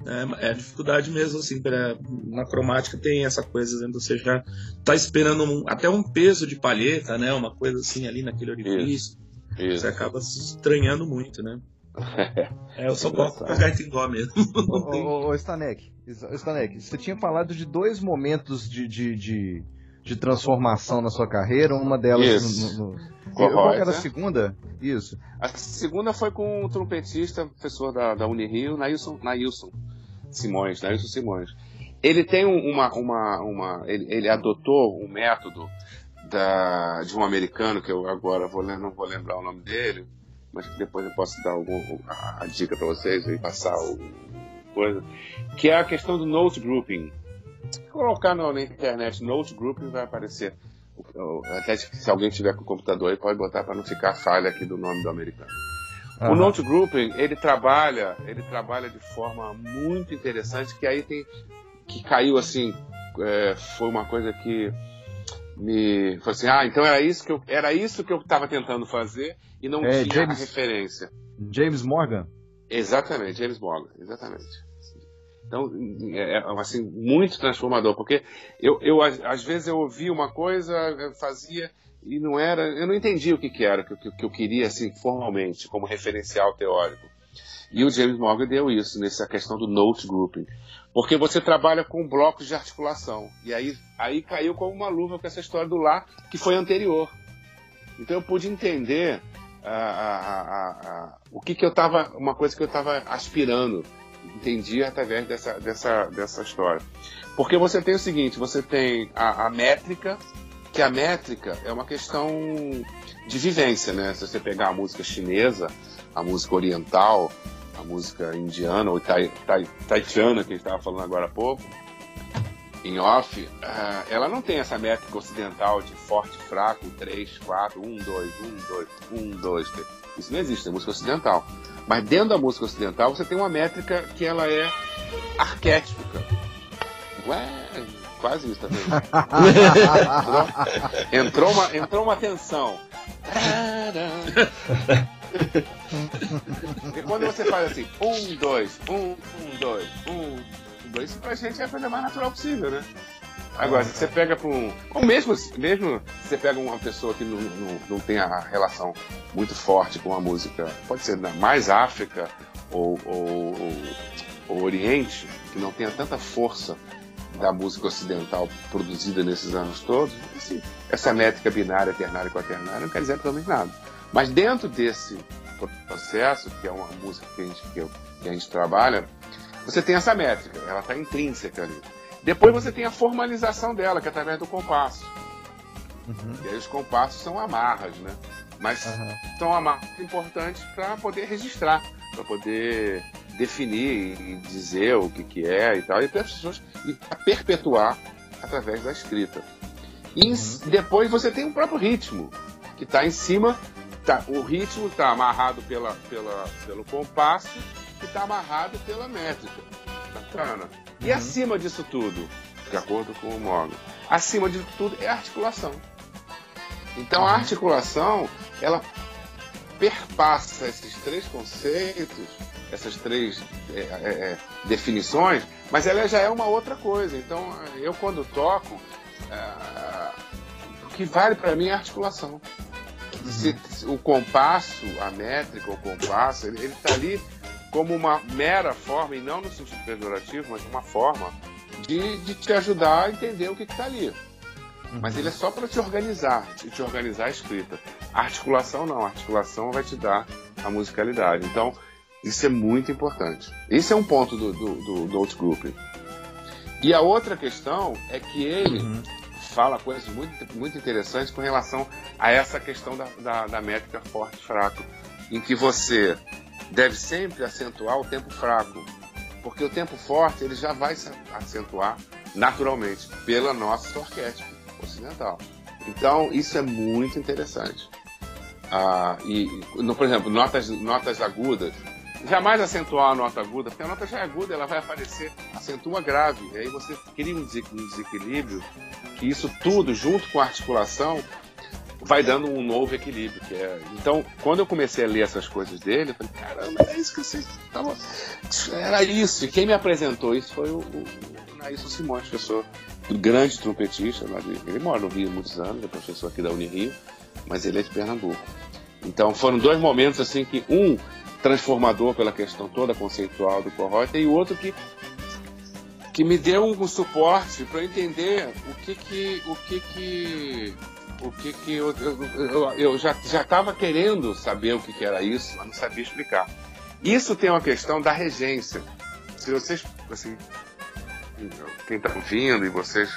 É, é dificuldade mesmo, assim, pra, na cromática tem essa coisa, né? Você já tá esperando um- até um peso de palheta, né? Uma coisa assim ali naquele orifício. Isso. Você acaba se estranhando muito, né? [LAUGHS] É, eu só coloco com a gaita em dó mesmo. [LAUGHS] Ô, ô, ô, Stanek, Stanek, você tinha falado de dois momentos de, de, de, de transformação na sua carreira, uma delas Isso. no, no. Corrói, Qual era a né? segunda? Isso. A segunda foi com o trompetista, professor da, da Unirio, Nailson, Nailson Simões, Nailson Simões. Ele tem um- uma, uma, uma ele, ele adotou um método da, de um americano que eu agora vou, não vou lembrar o nome dele, mas que depois eu posso dar algum, a, a dica para vocês e passar o coisa, que é a questão do note grouping. Colocar no- na internet note grouping vai aparecer. O- o- Até se alguém tiver com o computador aí pode botar para não ficar falha aqui do nome do americano. O Aham. Note Grouping, ele trabalha, ele trabalha de forma muito interessante, que aí tem, que caiu assim, é, foi uma coisa que me, foi assim, ah, então era isso que eu, era isso que eu estava tentando fazer e não É, tinha James- referência. James Morgan? Exatamente, James Morgan, exatamente. Então, é, é, assim, muito transformador, porque eu, eu às, vezes eu ouvia uma coisa, fazia e não era, eu não entendia o que, que era, o que, que- eu queria, assim, formalmente, como referencial teórico. E o James Morgan deu isso, nessa questão do note grouping. Porque você trabalha com blocos de articulação. E aí, aí caiu como uma luva com essa história do lá, que foi anterior. Então eu pude entender ah, ah, ah, o que, que eu estava, uma coisa que eu estava aspirando. Entendi através dessa, dessa, dessa história. Porque você tem o seguinte, você tem a, a métrica, que a métrica é uma questão de vivência, né? Se você pegar a música chinesa, a música oriental, a música indiana ou tai, tai, que a gente estava falando agora há pouco, em off, uh, ela não tem essa métrica ocidental de forte, fraco, 3, 4, 1, 2, 1, 2, 1, 2, 3. Isso não existe, é música ocidental. Mas dentro da música ocidental você tem uma métrica que ela é arquétipica. Ué, quase isso, tá vendo? [LAUGHS] entrou, uma, entrou uma tensão. Porque [LAUGHS] quando você faz assim, um, dois, um, um, dois, um, dois, isso pra gente é a coisa mais natural possível, né? Agora, se você pega para um. Ou mesmo, mesmo se você pega uma pessoa que não, não, não tem a relação muito forte com a música, pode ser mais África ou, ou, ou, Oriente, que não tenha tanta força da música ocidental produzida nesses anos todos, assim, essa métrica binária, ternária quaternária não quer dizer absolutamente nada. Mas dentro desse processo, que é uma música que a gente, que a gente trabalha, você tem essa métrica, ela está intrínseca ali. Depois você tem a formalização dela, que é através do compasso. Uhum. E aí os compassos são amarras, né? Mas uhum. são amarras importantes para poder registrar, para poder definir e dizer o que, que é e tal, e para as pessoas e perpetuar através da escrita. E uhum. depois você tem o próprio ritmo, que está em cima, tá, o ritmo está amarrado pela, pela, pelo compasso, que está amarrado pela métrica. Bacana. E uhum. acima disso tudo, de acordo com o Morgan, acima de tudo é a articulação. Então a uhum. articulação, ela perpassa esses três conceitos, essas três é, é, é, definições, mas ela já é uma outra coisa. Então eu quando toco, é, o que vale para mim é a articulação. Uhum. Se, o compasso, a métrica, o compasso, ele está ali como uma mera forma, e não no sentido pejorativo, mas uma forma de, de te ajudar a entender o que está ali. Uhum. Mas ele é só para te organizar, te, te organizar a escrita. A articulação não, a articulação vai te dar a musicalidade. Então, isso é muito importante. Esse é um ponto do, do, do, do Outgrouping. E a outra questão é que ele uhum. fala coisas muito, muito interessantes com relação a essa questão da, da, da métrica forte-fraco, em que você deve sempre acentuar o tempo fraco, porque o tempo forte ele já vai se acentuar naturalmente pela nossa arquétipo ocidental. Então isso é muito interessante. Ah, e, no, por exemplo, notas, notas agudas, jamais acentuar a nota aguda, porque a nota já é aguda, ela vai aparecer, acentua grave, e aí você cria um desequilíbrio, que isso tudo, junto com a articulação, vai dando um novo equilíbrio. Que é... Então, quando eu comecei a ler essas coisas dele, eu falei, caramba, é isso que você tava. Era isso. E quem me apresentou isso foi o, o, o Nailson Simões, professor grande trompetista. Ele mora no Rio há muitos anos, é professor aqui da Unirio, mas ele é de Pernambuco. Então foram dois momentos assim que um transformador pela questão toda conceitual do Corrota e o outro que que me deu um suporte para entender o que que o que que o que que eu, eu, eu já já estava querendo saber o que, que era isso, mas não sabia explicar. Isso tem uma questão da regência. Se vocês, assim, quem está ouvindo e vocês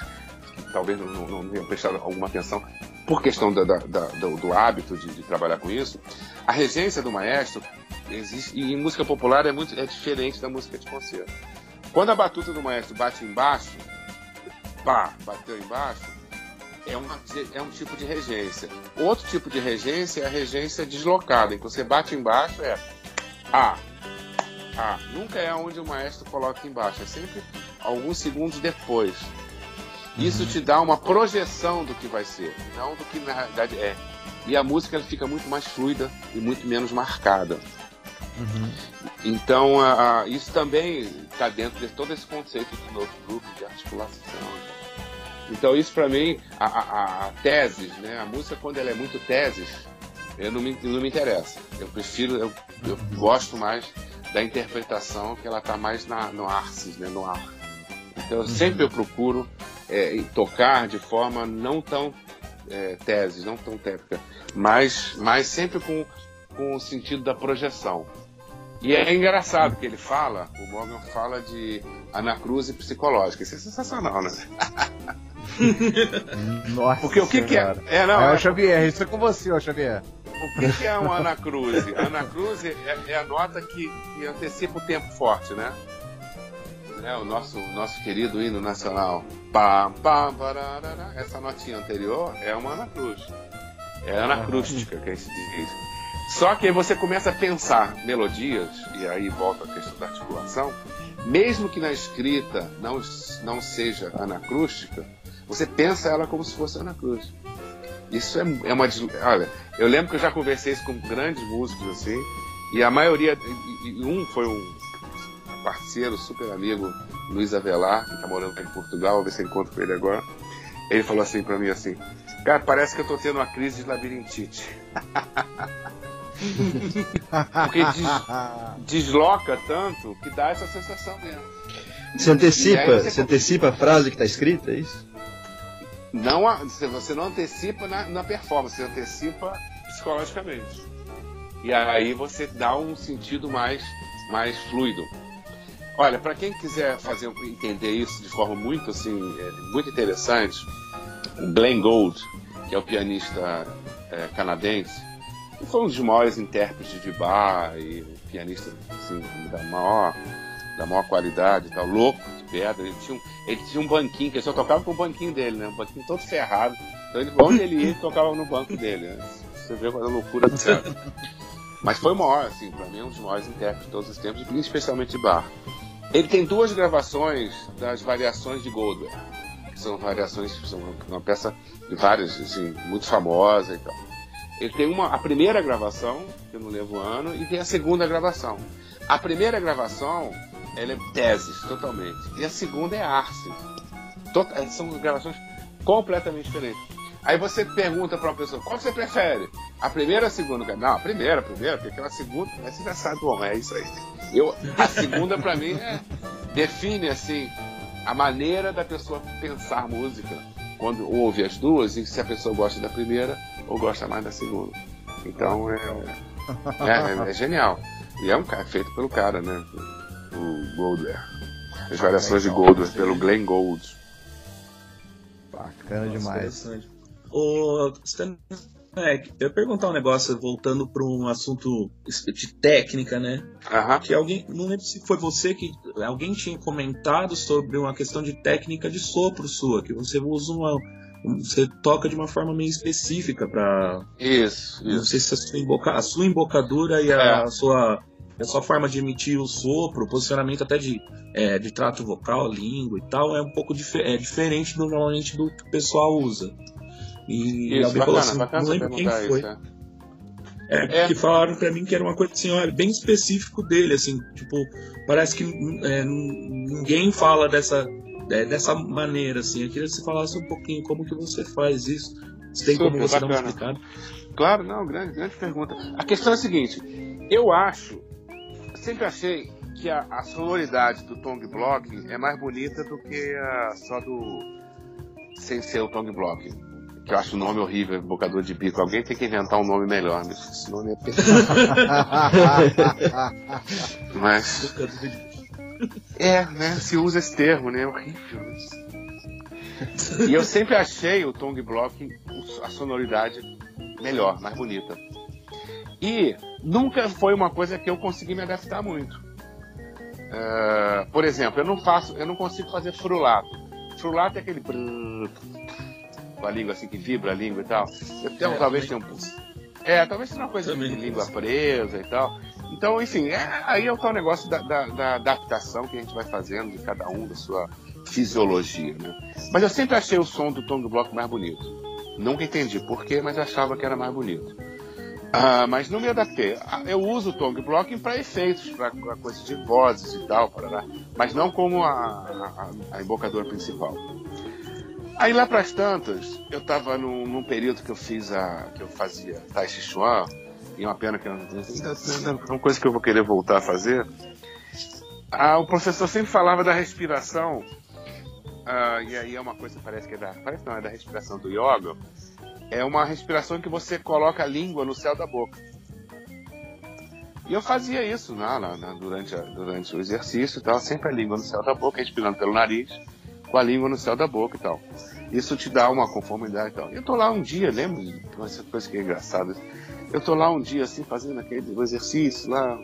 talvez não, não, tenham prestado alguma atenção por questão da, da, da, do, do, hábito de, de, trabalhar com isso, a regência do maestro existe e em música popular é muito é diferente da música de concerto. Quando a batuta do maestro bate embaixo, pá, bateu embaixo, é, uma, é um tipo de regência. Outro tipo de regência é a regência deslocada, em que você bate embaixo, é A. A. Nunca é onde o maestro coloca embaixo, é sempre alguns segundos depois. Isso uhum. te dá uma projeção do que vai ser, não do que na realidade é. E a música ela fica muito mais fluida e muito menos marcada. Uhum. Então, a, a, isso também está dentro de todo esse conceito do novo grupo de articulação então isso para mim, a, a, a, teses, né? A música quando ela é muito teses, eu não me, não me interessa. Eu prefiro, eu, eu gosto mais da interpretação que ela tá mais na, no arcis, né? No ar. Então uhum. sempre eu procuro é, tocar de forma não tão é, teses, não tão técnica, mas, mas sempre com, com o sentido da projeção. E é engraçado que ele fala, o Morgan fala de anacruse psicológica. Isso é sensacional, né? [LAUGHS] [LAUGHS] Nossa. Porque o que, que é? É, não, é, o Xavier, isso é com você, ó, Xavier. O que, que é uma anacruse? Anacruse é, é a nota que, que, antecipa o tempo forte, né? É, o nosso, nosso querido hino nacional. Pam, pam. Essa notinha anterior é uma anacruse. É anacrústica, que [LAUGHS] a gente diz. Só que aí você começa a pensar melodias, e aí volta a questão da articulação, mesmo que na escrita não, não seja anacrústica, você pensa ela como se fosse anacrústica. Isso é, é uma. Olha, eu lembro que eu já conversei isso com grandes músicos assim, e a maioria. E, um foi um parceiro, super amigo, Luiz Avelar, que está morando em Portugal, vou ver se eu encontro com ele agora. Ele falou assim para mim assim: Cara, parece que eu tô tendo uma crise de labirintite. [LAUGHS] Porque des, desloca tanto que dá essa sensação mesmo. Você antecipa, você, você antecipa a frase que está escrita, é isso? Não, você não antecipa na, na performance, você antecipa psicologicamente. E aí você dá um sentido mais, mais fluido. Olha, para quem quiser fazer entender isso de forma muito assim, é, muito interessante, Glenn Gould, que é o pianista é, canadense, que foi um dos maiores intérpretes de bar e pianista assim, da maior da maior qualidade tal, louco pedra. Ele tinha, um, ele tinha um banquinho, que ele só tocava com o banquinho dele, né? Um banquinho todo ferrado. Então ele, onde ele ia, ele tocava no banco dele. Né? Você vê a loucura do céu. Mas foi o maior, assim, pra mim, um dos maiores intérpretes de todos os tempos, especialmente de bar. Ele tem duas gravações das variações de que são variações, são uma peça de várias, assim, muito famosa e tal. Ele tem uma, a primeira gravação, que eu não lembro o ano, e tem a segunda gravação. A primeira gravação ela é teses, totalmente. E a segunda é arce. É, são gravações completamente diferentes. Aí você pergunta para uma pessoa, qual você prefere? A primeira ou a segunda? Não, a primeira, a primeira, porque aquela segunda, aí você já sabe, bom, é isso aí. Eu, a segunda para mim é, define assim a maneira da pessoa pensar música quando ouve as duas e se a pessoa gosta da primeira ou gosta mais da segunda. Então é, é, é genial. E é um cara feito pelo cara, né? O Goldware. As variações de Goldware pelo Glenn Gould. Bacana Nossa, demais. O Stan, é, eu ia perguntar um negócio, voltando para um assunto de técnica, né? Uhum. Que alguém, não lembro se foi você que alguém tinha comentado sobre uma questão de técnica de sopro sua, que você usa uma, você toca de uma forma meio específica para isso, isso. Não sei se a sua, emboca, a sua embocadura e a, é. sua a sua forma de emitir o sopro, o posicionamento até de, é, de trato vocal, língua e tal, é um pouco dif é diferente do normalmente do que o pessoal usa. E isso, bacana, assim, bacana não lembro quem foi. Isso, é. É, é. que falaram para mim que era uma coisa assim, olha, bem específico dele, assim, tipo, parece que é, ninguém fala dessa, é, dessa maneira, assim. Eu queria que você falasse um pouquinho como que você faz isso. Se tem Super, como você bacana. dar uma explicada. Claro, não, grande, grande pergunta. A questão é a seguinte, eu acho sempre achei que a, a, sonoridade do Tong Block é mais bonita do que a só do. sem ser o Tong Block. Que eu acho o nome horrível, bocador de bico. Alguém tem que inventar um nome melhor, mas esse nome é perfeito. [LAUGHS] [LAUGHS] mas. É, né? Se usa esse termo, né? É horrível. E eu sempre achei o Tong Block a sonoridade melhor, mais bonita. E nunca foi uma coisa que eu consegui me adaptar muito. Uh, por exemplo, eu não faço, eu não consigo fazer frulato. Frulato é aquele com a língua assim que vibra a língua e tal. É, talvez tenha um é, talvez seja uma coisa de língua presa e tal. Então, enfim, é, aí é o tal negócio da, da, da, adaptação que a gente vai fazendo de cada um da sua fisiologia, né? Mas eu sempre achei o som do tom do bloco mais bonito. Nunca entendi porquê, mas achava que era mais bonito. Ah, mas não me adaptei. Ah, eu uso o tongue blocking para efeitos, para coisas de vozes e tal, parará, mas não como a, a, a embocadora principal. Aí lá para as tantas, eu estava num, num, período que eu fiz a. que eu fazia Tai Chi Chuan, e uma pena que eu, é uma coisa que eu vou querer voltar a fazer. Ah, o professor sempre falava da respiração, ah, e aí é uma coisa que parece que é da. Parece não, é da respiração do yoga é uma respiração que você coloca a língua no céu da boca. E eu fazia isso né, durante, a, durante o exercício tal, sempre a língua no céu da boca, respirando pelo nariz, com a língua no céu da boca e tal. Isso te dá uma conformidade e tal. Eu tô lá um dia, lembro essa coisa que é engraçada. Eu tô lá um dia assim, fazendo aquele exercício lá,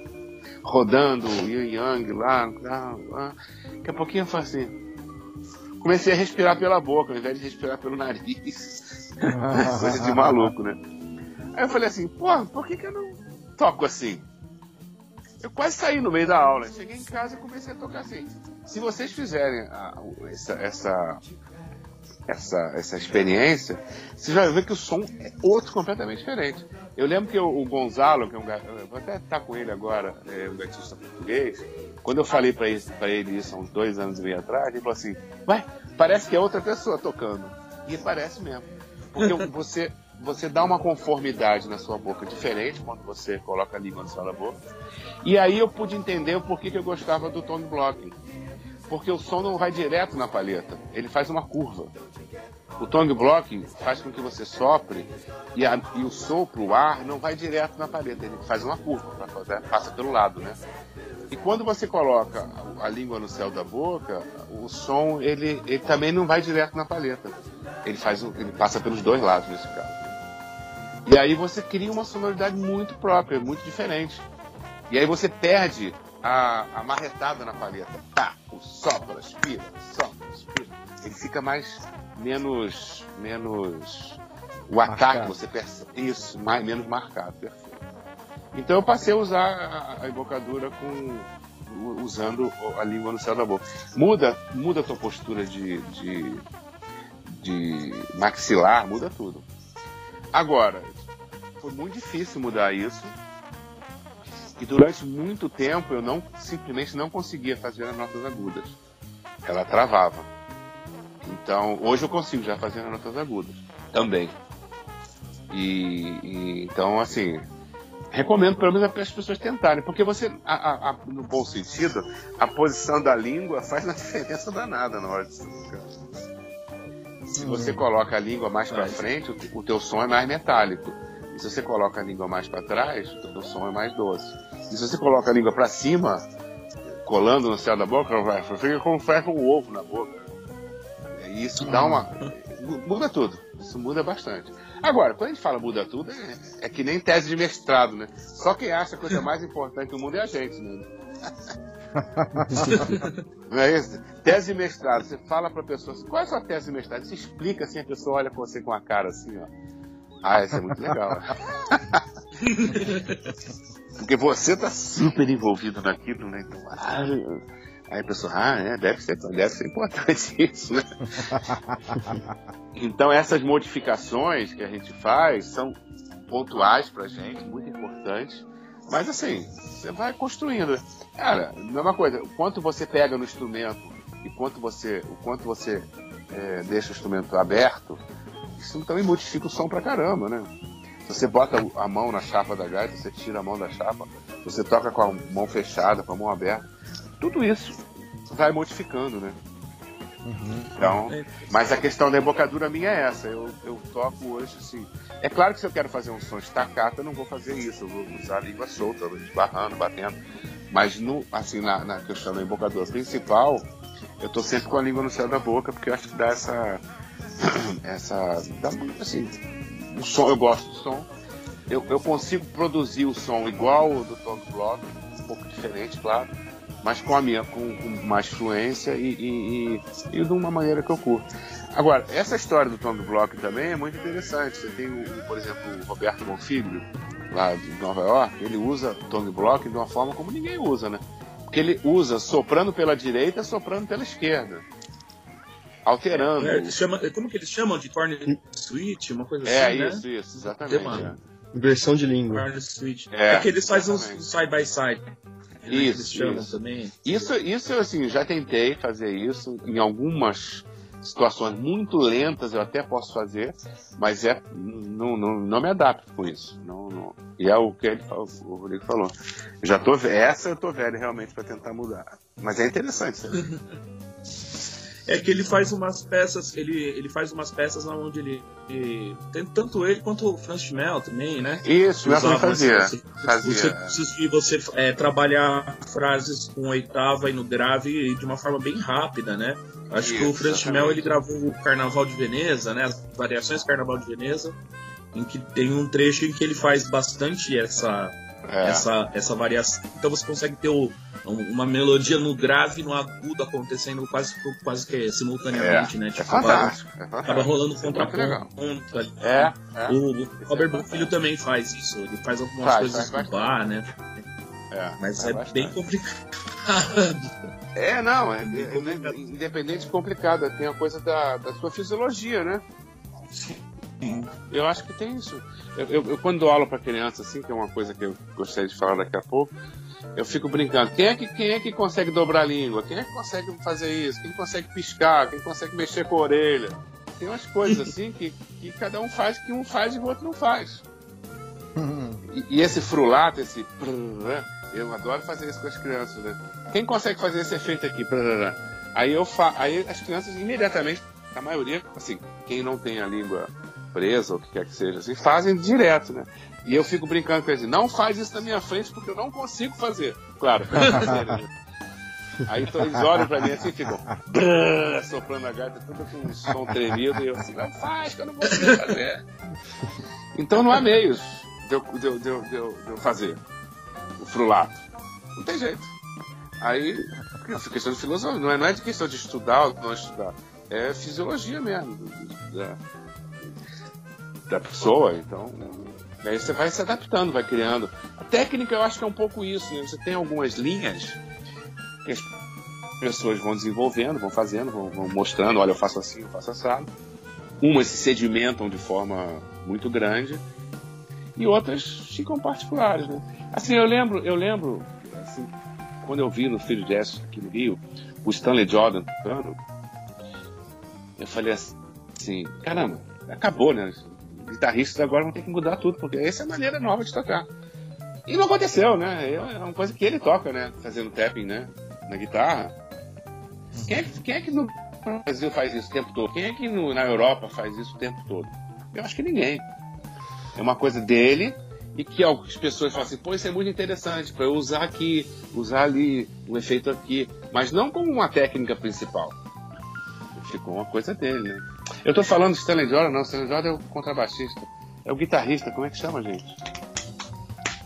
rodando o yin yang lá, lá, lá. Daqui a pouquinho eu faço assim. Comecei a respirar pela boca, ao invés de respirar pelo nariz. [LAUGHS] coisa de maluco, né? Aí eu falei assim, pô, por que, que eu não toco assim? Eu quase saí no meio da aula. Cheguei em casa e comecei a tocar assim. Se vocês fizerem a, essa, essa, essa, essa experiência, vocês vão ver que o som é outro completamente diferente. Eu lembro que o, Gonzalo, que é um vou até estar com ele agora, é um gatista português, quando eu falei para ele, ele isso há uns dois anos e meio atrás, ele falou assim, ué, parece que é outra pessoa tocando. E parece mesmo. Porque você, você dá uma conformidade na sua boca diferente quando você coloca a língua no da boca. E aí eu pude entender o porquê que eu gostava do tone blocking. Porque o som não vai direto na palheta, ele faz uma curva. O tongue blocking faz com que você sopre e, a, e o sopro, o ar, não vai direto na palheta, ele faz uma curva, fazer, passa pelo lado, né? E quando você coloca a língua no céu da boca, o som ele, ele também não vai direto na palheta. Ele faz ele passa pelos dois lados nesse caso. E aí você cria uma sonoridade muito própria, muito diferente. E aí você perde a, a marretada na palheta. Tá, o sopra, aspira, sopra, aspira. Ele fica mais menos menos o ataque você percebe isso mais menos marcado perfeito então eu passei a usar a, a embocadura com usando a língua no céu da boca muda muda a tua postura de, de, de maxilar muda tudo. Agora foi muito difícil mudar isso. E durante muito tempo eu não simplesmente não conseguia fazer as notas agudas. Ela travava. Então, hoje eu consigo já fazer notas agudas. Também. E, e, então, assim, recomendo pelo menos para as pessoas tentarem, porque você, a, a, no bom sentido, a posição da língua faz uma [LAUGHS] diferença danada na hora de tocar. Se você coloca a língua mais para frente, o, teu som é mais metálico. E se você coloca a língua mais para trás, o teu som é mais doce. E se você coloca a língua para cima, colando no céu da boca, vai, fica como ferro um ovo na boca. E isso dá uma. Muda tudo. Isso muda bastante. Agora, quando a gente fala muda tudo, é, é que nem tese de mestrado, né? Só quem acha a coisa mais importante do mundo é a gente, né? [LAUGHS] [LAUGHS] Não é isso? Tese de mestrado, você fala pra pessoa assim, qual é a sua tese de mestrado? Você explica assim, a pessoa olha pra você com a cara assim, ó. Ah, isso é muito legal. [LAUGHS] Porque você tá super envolvido naquilo, né? Então, ah, Aí a pessoa, ah, é, deve ser, deve ser importante [LAUGHS] isso, né? então essas modificações que a gente faz são pontuais pra gente, muito importantes. Mas assim, você vai construindo. Cara, mesma coisa, o quanto você pega no instrumento e quanto você, o quanto você é, deixa o instrumento aberto, isso também modifica o som pra caramba, né? Se você bota a mão na chapa da gaita, você tira a mão da chapa, você toca com a mão fechada, com a mão aberta, tudo isso vai modificando, né? Uhum. Então, mas a questão da embocadura minha é essa. Eu, eu toco hoje assim. É claro que se eu quero fazer um som estacato, eu não vou fazer isso. Eu vou usar a língua solta, esbarrando, batendo. Mas no, assim, na, na questão da embocadura principal, eu tô sempre com a língua no céu da boca, porque eu acho que dá essa. [CLEARS THROAT] essa. Dá, assim, o som, eu gosto do som. Eu, eu consigo produzir o som igual o do Tom Block, um pouco diferente, claro mas com a minha, com, com mais fluência e, e, e, e, de uma maneira que eu curto. Agora, essa história do Tom Block também é muito interessante. Você tem, o, por exemplo, o Roberto Bonfiglio, lá de Nova York, ele usa Tom Block de uma forma como ninguém usa, né? Porque ele usa soprando pela direita, soprando pela esquerda. Alterando. É, chama, como que eles chamam? De corner switch, uma coisa é, assim, É, isso, né? isso, exatamente. É. Inversão de língua. Corner switch. É, é que eles fazem uns side by side. Isso, isso. Também. Isso, isso assim, já tentei fazer isso em algumas situações muito lentas eu até posso fazer, mas é não, não, não me adapto com isso. Não, não. E é o que ele, o Rodrigo falou. Já tô essa eu tô velho realmente para tentar mudar. Mas é interessante. [LAUGHS] É que ele faz umas peças, ele, ele faz umas peças onde ele, ele tem tanto ele quanto o Franz Schmel também, né? Isso, eu fazia. essa- fazia. Você precisa de você é, trabalhar frases com oitava e no grave de uma forma bem rápida, né? Acho que o Isso, Franz Schmel ele gravou o Carnaval de Veneza, né? As variações do Carnaval de Veneza, em que tem um trecho em que ele faz bastante essa É. essa, essa variação. Então você consegue ter o- uma melodia no grave e no agudo acontecendo quase, quase que simultaneamente, né? É Tipo, acaba, fantástico. É acaba fantástico. rolando é contraponto ali. É, é. O, o Robert é Filho também faz isso. Ele faz algumas Faz, coisas faz do bar, né? é. Mas é bastante. bem complicado. É, não, é, é- é- independente de complicada, tem a coisa da, da sua fisiologia, né? Eu acho que tem isso. Eu, eu- eu, quando dou aula para criança, assim, que é uma coisa que eu gostaria de falar daqui a pouco, eu fico brincando. Quem é que, quem é que consegue dobrar a língua? Quem é que consegue fazer isso? Quem consegue piscar? Quem consegue mexer com a orelha? Tem umas coisas [LAUGHS] assim que, que cada um faz, que um faz e o outro não faz. E, e esse frulato, esse. né? Eu adoro fazer isso com as crianças, né? Quem consegue fazer esse efeito aqui? Aí eu fa... Aí as crianças imediatamente, a maioria, assim, quem não tem a língua presa ou o que quer que seja, assim, fazem direto, né? E eu fico brincando com eles, não faz isso na minha frente porque eu não consigo fazer. Claro, né? [LAUGHS] Aí então, eles olham pra mim assim e ficam brrr, soprando a gaita, tudo com um som tremido, e eu assim, não faz, que eu não consigo fazer. Então não há meios de eu, de eu- de eu- de eu- fazer o frulato. Não tem jeito. Aí, questão de filosofia, não é, não é de questão de estudar ou não estudar. É fisiologia mesmo da, da pessoa. Então, aí você vai se adaptando, vai criando. A técnica eu acho que é um pouco isso, né? Você tem algumas linhas que as pessoas vão desenvolvendo, vão fazendo, vão, vão mostrando, olha, eu faço assim, eu faço assado. Umas se sedimentam de forma muito grande e outras ficam particulares, né? Assim, eu lembro, eu lembro, assim, quando eu vi no Filho Jazz aqui no Rio, o Stanley Jordan tocando, eu falei assim, caramba, acabou, né? Guitarristas agora vão ter que mudar tudo, porque essa é a maneira nova de tocar. E não aconteceu, né? É uma coisa que ele toca, né? Fazendo tapping, né? Na guitarra. Quem é, que- quem é que no Brasil faz isso o tempo todo? Quem é que no- na Europa faz isso o tempo todo? Eu acho que ninguém. É uma coisa dele e que algumas pessoas falam assim, pô, isso é muito interessante para eu usar aqui, usar ali, um efeito aqui, mas não como uma técnica principal. Ficou uma coisa dele, né? Eu tô falando de Stanley Jordan, não, Stanley Jordan é o contrabaixista. É o guitarrista, como é que chama, gente?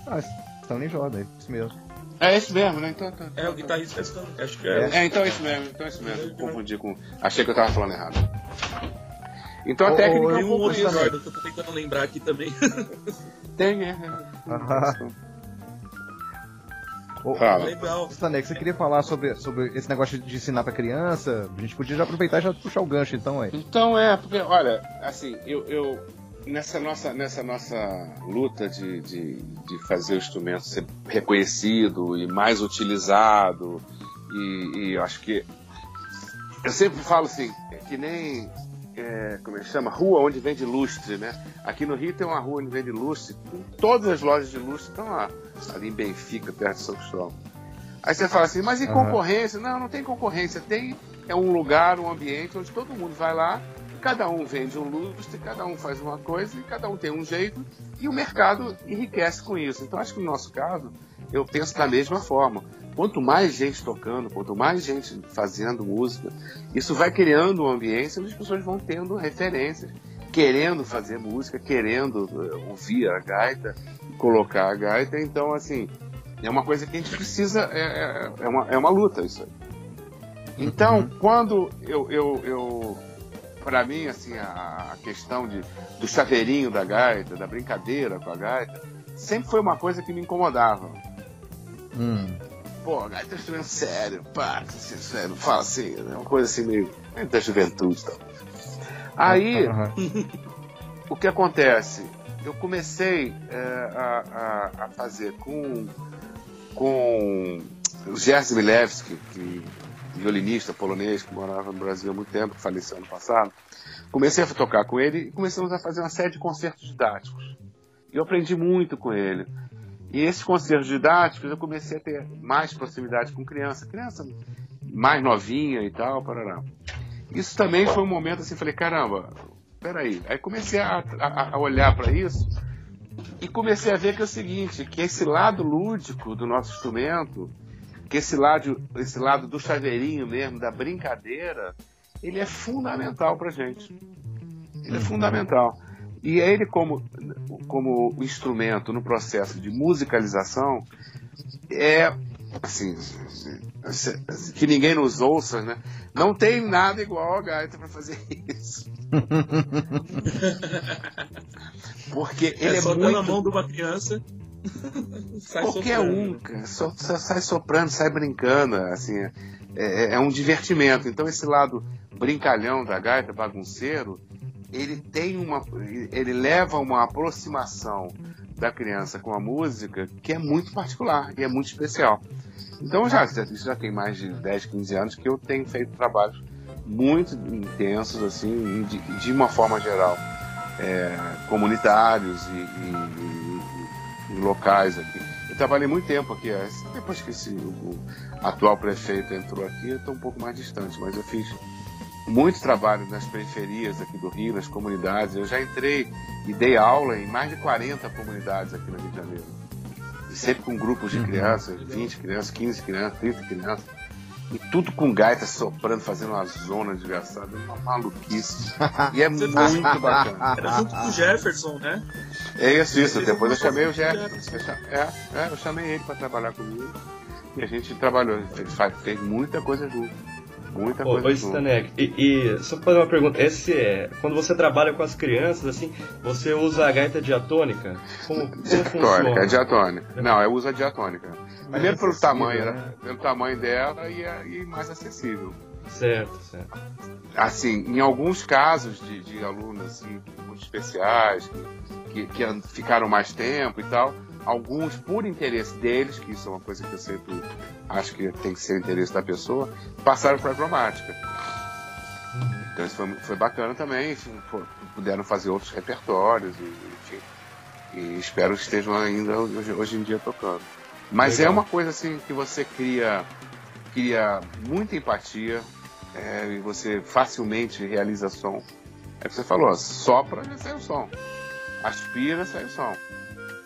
Ah, Stanley Jordan, é isso mesmo. É esse mesmo, né? Então, tá- É, o guitarrista acho que é. É, então é isso mesmo, então é isso mesmo. Confundi com. Achei que eu tava falando errado. Então a técnica é Tem um um outro. Jordan que eu tô tentando lembrar aqui também. Tem, é. [LAUGHS] Ô, Fala. Legal. Stanley, você queria falar sobre, sobre esse negócio de ensinar pra criança? A gente podia já aproveitar e já puxar o gancho, então, aí. Então é, porque, olha, assim, eu, eu nessa nossa, nessa nossa luta de, de, de fazer o instrumento ser reconhecido e mais utilizado, e, e acho que. Eu sempre falo assim, é que nem. É, como é que chama? Rua onde vende lustre, né? Aqui no Rio tem uma rua onde vende lustre, todas as lojas de lustre estão lá, ali em Benfica, perto de São Cristóvão. Aí você fala assim, mas e concorrência? Não, não tem concorrência. Tem é um lugar, um ambiente onde todo mundo vai lá, cada um vende um lustre, cada um faz uma coisa e cada um tem um jeito e o mercado enriquece com isso. Então acho que no nosso caso, eu penso da mesma forma. Quanto mais gente tocando, quanto mais gente fazendo música, isso vai criando um ambiente onde as pessoas vão tendo referências, querendo fazer música, querendo eh, ouvir a gaita, colocar a gaita. Então, assim, é uma coisa que a gente precisa, é, é, é uma, é uma luta isso aí. Então, quando eu, eu, eu para mim, assim, a, a questão de, do chaveirinho da gaita, da brincadeira com a gaita, sempre foi uma coisa que me incomodava. Hum. Pô, a gaita é um instrumento sério, pá, sério, fala assim, é uma coisa assim meio, da juventude e tal. Aí, [LAUGHS] o que acontece? Eu comecei é, a, a- a fazer com, com o Jerzy Milewski, que violinista polonês que morava no Brasil há muito tempo, que faleceu ano passado. Comecei a tocar com ele e começamos a fazer uma série de concertos didáticos. E eu aprendi muito com ele. E esses concertos didáticos eu comecei a ter mais proximidade com criança, criança mais novinha e tal, parará. isso também foi um momento assim, falei, caramba, peraí. Aí comecei a, a, a olhar para isso e comecei a ver que é o seguinte, que esse lado lúdico do nosso instrumento, que esse lado, esse lado do chaveirinho mesmo, da brincadeira, ele é fundamental pra gente. Ele é uhum. fundamental. E ele, como, como instrumento no processo de musicalização, é assim, que ninguém nos ouça, né? Não tem nada igual a gaita para fazer isso. Porque ele é, é só muito... na mão de uma criança. [LAUGHS] Qualquer soprando. um, cara, só, só, sai soprando, sai brincando, assim, é, é, é um divertimento. Então esse lado brincalhão da gaita, bagunceiro, ele tem uma, ele leva uma aproximação da criança com a música que é muito particular e é muito especial. Então já, isso já tem mais de 10, 15 anos que eu tenho feito trabalhos muito intensos, assim, de, de uma forma geral, é, comunitários e, e, e, e, locais aqui. Eu trabalhei muito tempo aqui, é, depois que esse, o atual prefeito entrou aqui, eu estou um pouco mais distante, mas eu fiz muito trabalho nas periferias aqui do Rio, nas comunidades. Eu já entrei e dei aula em mais de 40 comunidades aqui no Rio de Janeiro. E sempre com grupos de uhum. crianças, 20 crianças, 15 crianças, 30 crianças. E tudo com gaita soprando, fazendo uma zona desgraçada, uma maluquice. E é muito bacana. Era junto com o Jefferson, né? É isso, isso. Depois eu chamei o Jefferson. É, é, eu chamei ele para trabalhar comigo. E a gente trabalhou, fez, fez muita coisa junto. Muita coisa. Ô, Stanek, e, e, só fazer uma pergunta, esse é, quando você trabalha com as crianças, assim, você usa a gaita diatônica? Como, como diatônica, é diatônica. Não, eu uso a diatônica. Primeiro pelo tamanho, né? né? Pelo tamanho dela e, é, e mais acessível. Certo, certo. Assim, em alguns casos de, de alunos assim, muito especiais, que, que, que ficaram mais tempo e tal, alguns por interesse deles, que isso é uma coisa que eu sempre acho que tem que ser o interesse da pessoa, passaram para a cromática. Então isso foi, foi bacana também, puderam fazer outros repertórios, e, enfim, e espero que estejam ainda hoje, hoje em dia tocando. Mas é Legal. é uma coisa assim que você cria, cria muita empatia, é, e você facilmente realiza som. É o que você falou, sopra e sai o som. Aspira, sai o som.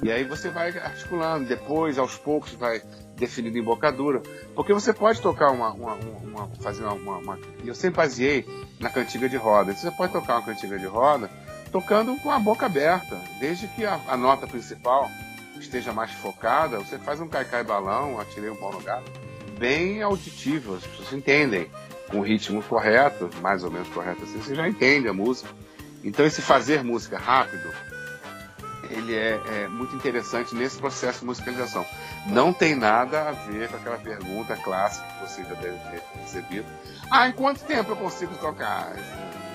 E aí você vai articulando, depois, aos poucos, vai definindo embocadura. Porque você pode tocar uma. uma, uma fazer uma, uma, Eu sempre baseei na cantiga de roda. Você pode tocar uma cantiga de roda tocando com a boca aberta. Desde que a, a nota principal esteja mais focada, você faz um caicai balão, atirei um pau no gato, bem auditivo, as pessoas entendem. Com o ritmo correto, mais ou menos correto assim, você já entende a música. Então esse fazer música rápido ele é, é, muito interessante nesse processo de musicalização. Não tem nada a ver com aquela pergunta clássica que você já deve ter recebido. Ah, em quanto tempo eu consigo tocar?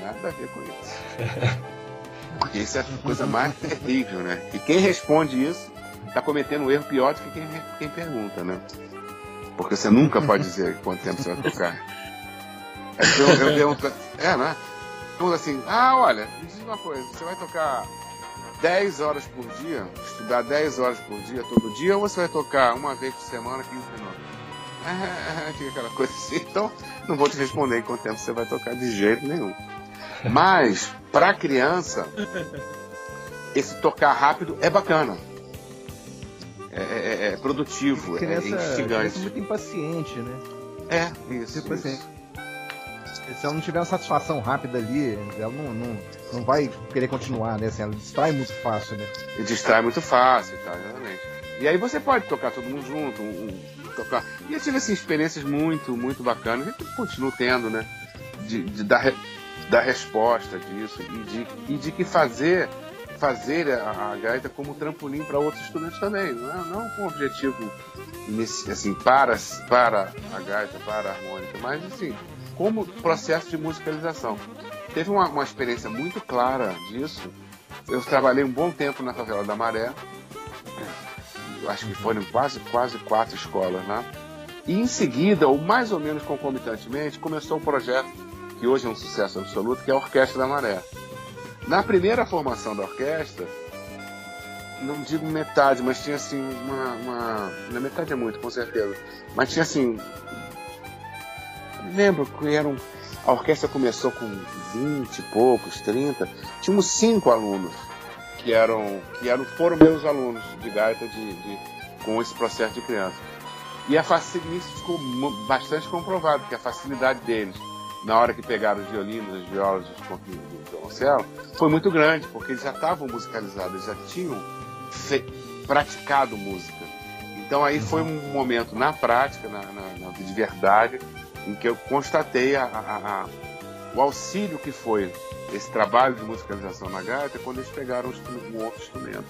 Nada a ver com isso. [LAUGHS] Porque isso é a coisa mais terrível, né? E quem responde isso está cometendo um erro pior do que quem, quem pergunta, né? Porque você nunca pode dizer quanto tempo você vai tocar. Eu, eu pergunto, é, né? Pergunta assim, ah, olha, me diz uma coisa, você vai tocar 10 horas por dia, estudar 10 horas por dia, todo dia, ou você vai tocar uma vez por semana, 15 minutos? [LAUGHS] É, aquela coisa assim. Então, não vou te responder em quanto tempo você vai tocar de jeito nenhum. Mas, para criança, esse tocar rápido é bacana. É, é, é produtivo, criança, é instigante. É muito impaciente, né? É, isso. Tipo assim, se ela não tiver uma satisfação rápida ali, ela não, não, não vai querer continuar, né? Assim, ela distrai muito fácil, né? E distrai muito fácil, tá, exatamente. E aí você pode tocar todo mundo junto, um, um, tocar. E eu tive assim, experiências muito, muito bacanas, e continuo tendo, né? De, de dar, dar resposta disso e de, e de que fazer fazer a, a gaita como trampolim para outros instrumentos também, não, é, não com objetivo nesse, assim para para a gaita, para a harmônica, mas assim como processo de musicalização. Teve uma, uma experiência muito clara disso. Eu trabalhei um bom tempo na favela da Maré. Acho que foram quase, quase quatro escolas lá. Né? E em seguida, ou mais ou menos concomitantemente, começou um projeto que hoje é um sucesso absoluto, que é a Orquestra da Maré. Na primeira formação da orquestra, não digo metade, mas tinha assim uma, uma. Na metade é muito, com certeza. Mas tinha assim lembro que eram A orquestra começou com 20 e poucos, 30. Tínhamos cinco alunos que eram, que eram foram meus alunos de gaita de, de com esse processo de criança. E a facilidade ficou bastante comprovado, que a facilidade deles na hora que pegaram os violinos, os violas, os violoncelo, foi muito grande, porque eles já estavam musicalizados, já tinham praticado música. Então aí foi um momento na prática, na, na, na de verdade, em que eu constatei a, a, a, o auxílio que foi esse trabalho de musicalização na gaita quando eles pegaram um outro instrumento.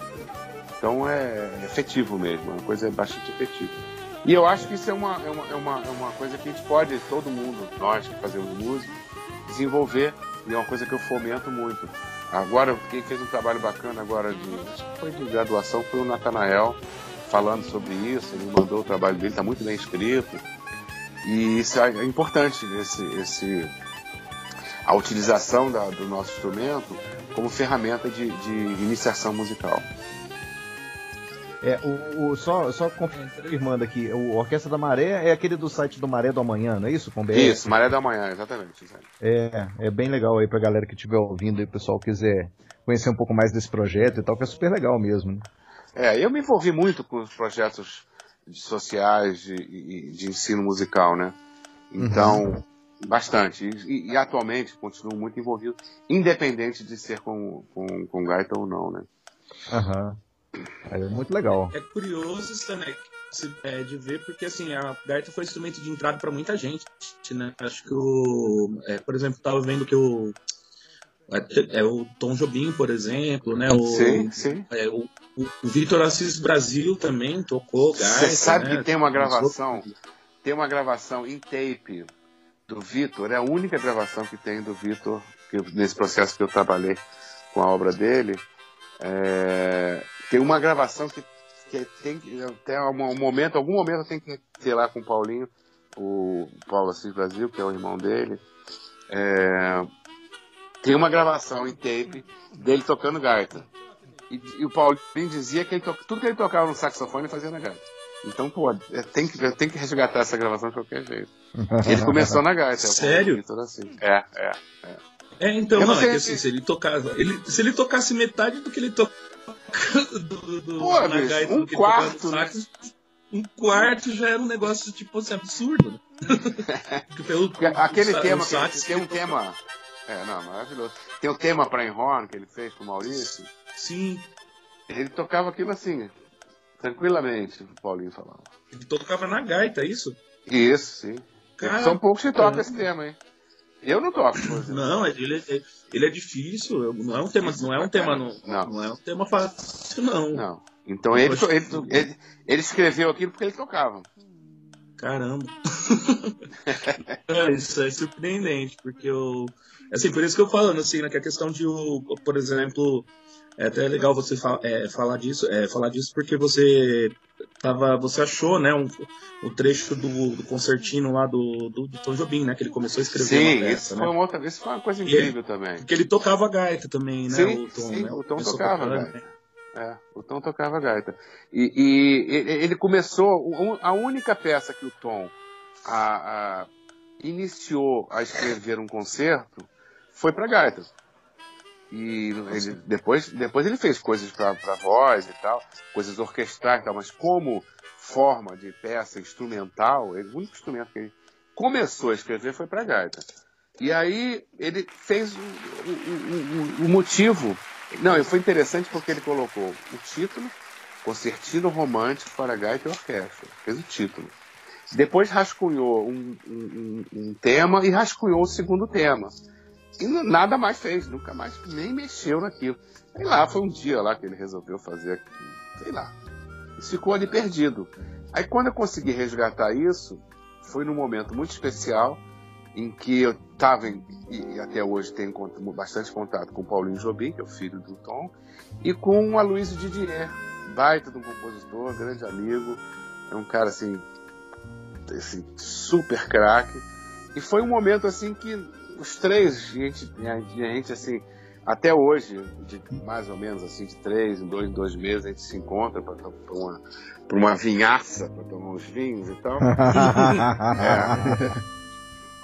Então é efetivo mesmo, é uma coisa bastante efetiva. E eu acho que isso é uma, é uma, é uma, é uma coisa que a gente pode, todo mundo, nós que fazemos música, desenvolver, e é uma coisa que eu fomento muito. Agora, quem fez um trabalho bacana agora de, acho que foi de graduação, foi o Natanael, falando sobre isso, ele mandou o trabalho dele, está muito bem escrito. E isso é importante, esse, esse, a utilização da, do nosso instrumento como ferramenta de, de iniciação musical. É, o, o, só, só confirmando aqui, o Orquestra da Maré é aquele do site do Maré do Amanhã, não é isso? Com BR? Isso, Maré do Amanhã, exatamente. É, é bem legal aí pra galera que estiver ouvindo e o pessoal quiser conhecer um pouco mais desse projeto e tal, que é super legal mesmo. Né? É, eu me envolvi muito com os projetos sociais de, de, ensino musical, né? Então, uhum. bastante. E, e, atualmente continuo muito envolvido, independente de ser com, com, com gaita ou não, né? Aham. Uhum. É muito legal. É curioso, Stanek, é, de ver, porque assim, a gaita foi instrumento de entrada para muita gente, né? Acho que o. É, por exemplo, tava vendo que o. É, é o Tom Jobim, por exemplo, né? O, sim, sim. É, o, o, o Vitor Assis Brasil também tocou gaita. Você sabe né? que tem uma gravação, tem uma gravação em tape do Vitor, é a única gravação que tem do Vitor, nesse processo que eu trabalhei com a obra dele. É, tem uma gravação que, que tem. Até um momento, algum momento tem que ter lá com o Paulinho, o Paulo Assis Brasil, que é o irmão dele. É, tem uma gravação em tape dele tocando gaita. E, e o Paulinho dizia que to, tudo que ele tocava no saxofone fazia na gaita. Então, pô, é, tem que, tem que resgatar essa gravação de qualquer jeito. Ele começou na gaita. Sério? Assim. É, é, é. É, então, não, é que assim, se ele tocasse. Ele, se ele tocasse metade do que ele tocava [LAUGHS] do, do, Pô, na gaita, um quarto, sax, né? um quarto já era um negócio tipo assim, absurdo. Né? [LAUGHS] Pelo, Aquele o, tema, o sax, tem um tema. É, não, maravilhoso. Tem um tema para Enron que ele fez com o Maurício. Sim. Ele tocava aquilo assim, tranquilamente, o Paulinho falava. Ele tocava na gaita, é isso? Isso, sim. Cara, São poucos que tocam esse tema, hein? Eu não toco. Não, ele é, ele é difícil, não é um tema, não é um tema, não, não. não é um tema fácil, não. Não. Então ele, ele, ele, ele, escreveu aquilo porque ele tocava. Caramba. é, isso é surpreendente, porque eu. Assim, por isso que eu falando, assim, né, que a questão de, por exemplo, é até legal você fa é, falar disso, é, falar disso porque você tava, você achou, né, um, um trecho do, do concertino lá do, do, do, Tom Jobim, né, que ele começou a escrever sim, uma peça, isso né? Foi uma outra, isso foi uma coisa incrível também. Porque ele tocava gaita também, né, sim, o Tom, sim, né? o Tom tocava gaita. Né? É, o Tom tocava gaita. E, e, ele começou, a única peça que o Tom a, a, iniciou a escrever um concerto foi para gaita. E ele, depois, depois ele fez coisas para voz e tal, coisas orquestrais e tal, mas como forma de peça instrumental, ele, o único instrumento que ele começou a escrever foi para gaita. E aí ele fez o, motivo. Não, foi interessante porque ele colocou o título Concertino Romântico para Gaita e Orquestra. Fez o título. Depois rascunhou um, um tema e rascunhou o segundo tema. E nada mais fez, nunca mais, nem mexeu naquilo. Sei lá, foi um dia lá que ele resolveu fazer aquilo, sei lá. E ficou ali perdido. Aí quando eu consegui resgatar isso, foi num momento muito especial, em que eu estava, e até hoje tenho bastante contato com o Paulinho Jobim, que é o filho do Tom, e com o Aloysio Didier, baita de um compositor, grande amigo, é um cara assim, assim super craque. E foi um momento assim que os três, gente, a gente assim, até hoje, de mais ou menos assim, de três em dois, dois meses, a gente se encontra para uma, pra uma vinhaça, para tomar uns vinhos e tal. [LAUGHS] é.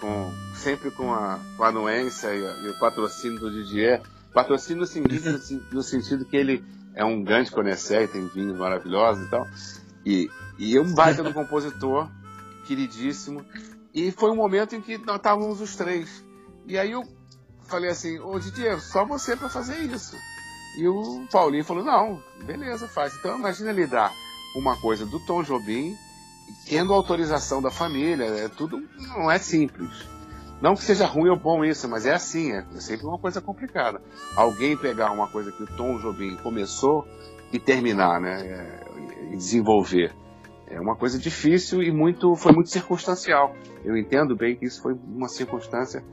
com, sempre com a, com a anuência e, a, e, o patrocínio do Didier. Patrocínio no sentido, no sentido que ele é um grande conhecer e tem vinhos maravilhosos e tal. E, e um baita do [LAUGHS] compositor, queridíssimo. E foi um momento em que nós estávamos os três. E aí eu falei assim, ô Didier, só você para fazer isso. E o Paulinho falou, não, beleza, faz. Então imagina ele dar uma coisa do Tom Jobim, tendo autorização da família, é tudo não é simples. Não que seja ruim ou bom isso, mas é assim, é sempre uma coisa complicada. Alguém pegar uma coisa que o Tom Jobim começou e terminar, né, é, e desenvolver. É uma coisa difícil e muito foi muito circunstancial. Eu entendo bem que isso foi uma circunstância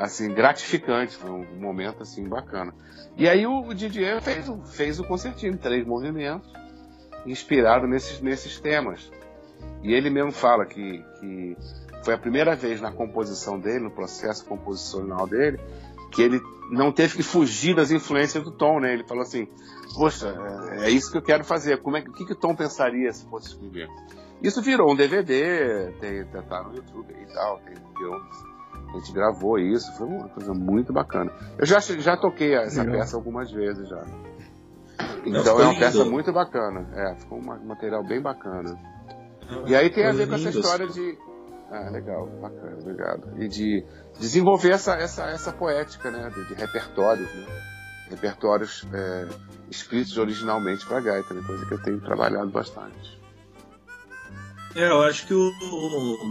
assim gratificante, foi um momento assim bacana. E aí o Didier fez, fez o concertinho, três movimentos, inspirado nesses, nesses temas. E ele mesmo fala que, que foi a primeira vez na composição dele, no processo composicional dele, que ele não teve que fugir das influências do Tom, né? Ele falou assim, poxa, é, é isso que eu quero fazer. Como é, o que, que o Tom pensaria se fosse escrever? Isso virou um DVD, tem, tá no YouTube e tal, tem filmes. A gente gravou isso, foi uma coisa muito bacana. Eu já, já toquei essa Legal. peça algumas vezes já. Então é uma peça muito bacana. É, ficou um material bem bacana. E aí tem a ver com essa história de. Ah, legal, bacana, obrigado. E de desenvolver essa, essa, essa poética, né? De, de repertórios, né? Repertórios é, escritos originalmente para gaita, né? coisa que eu tenho trabalhado bastante. É, eu acho que o,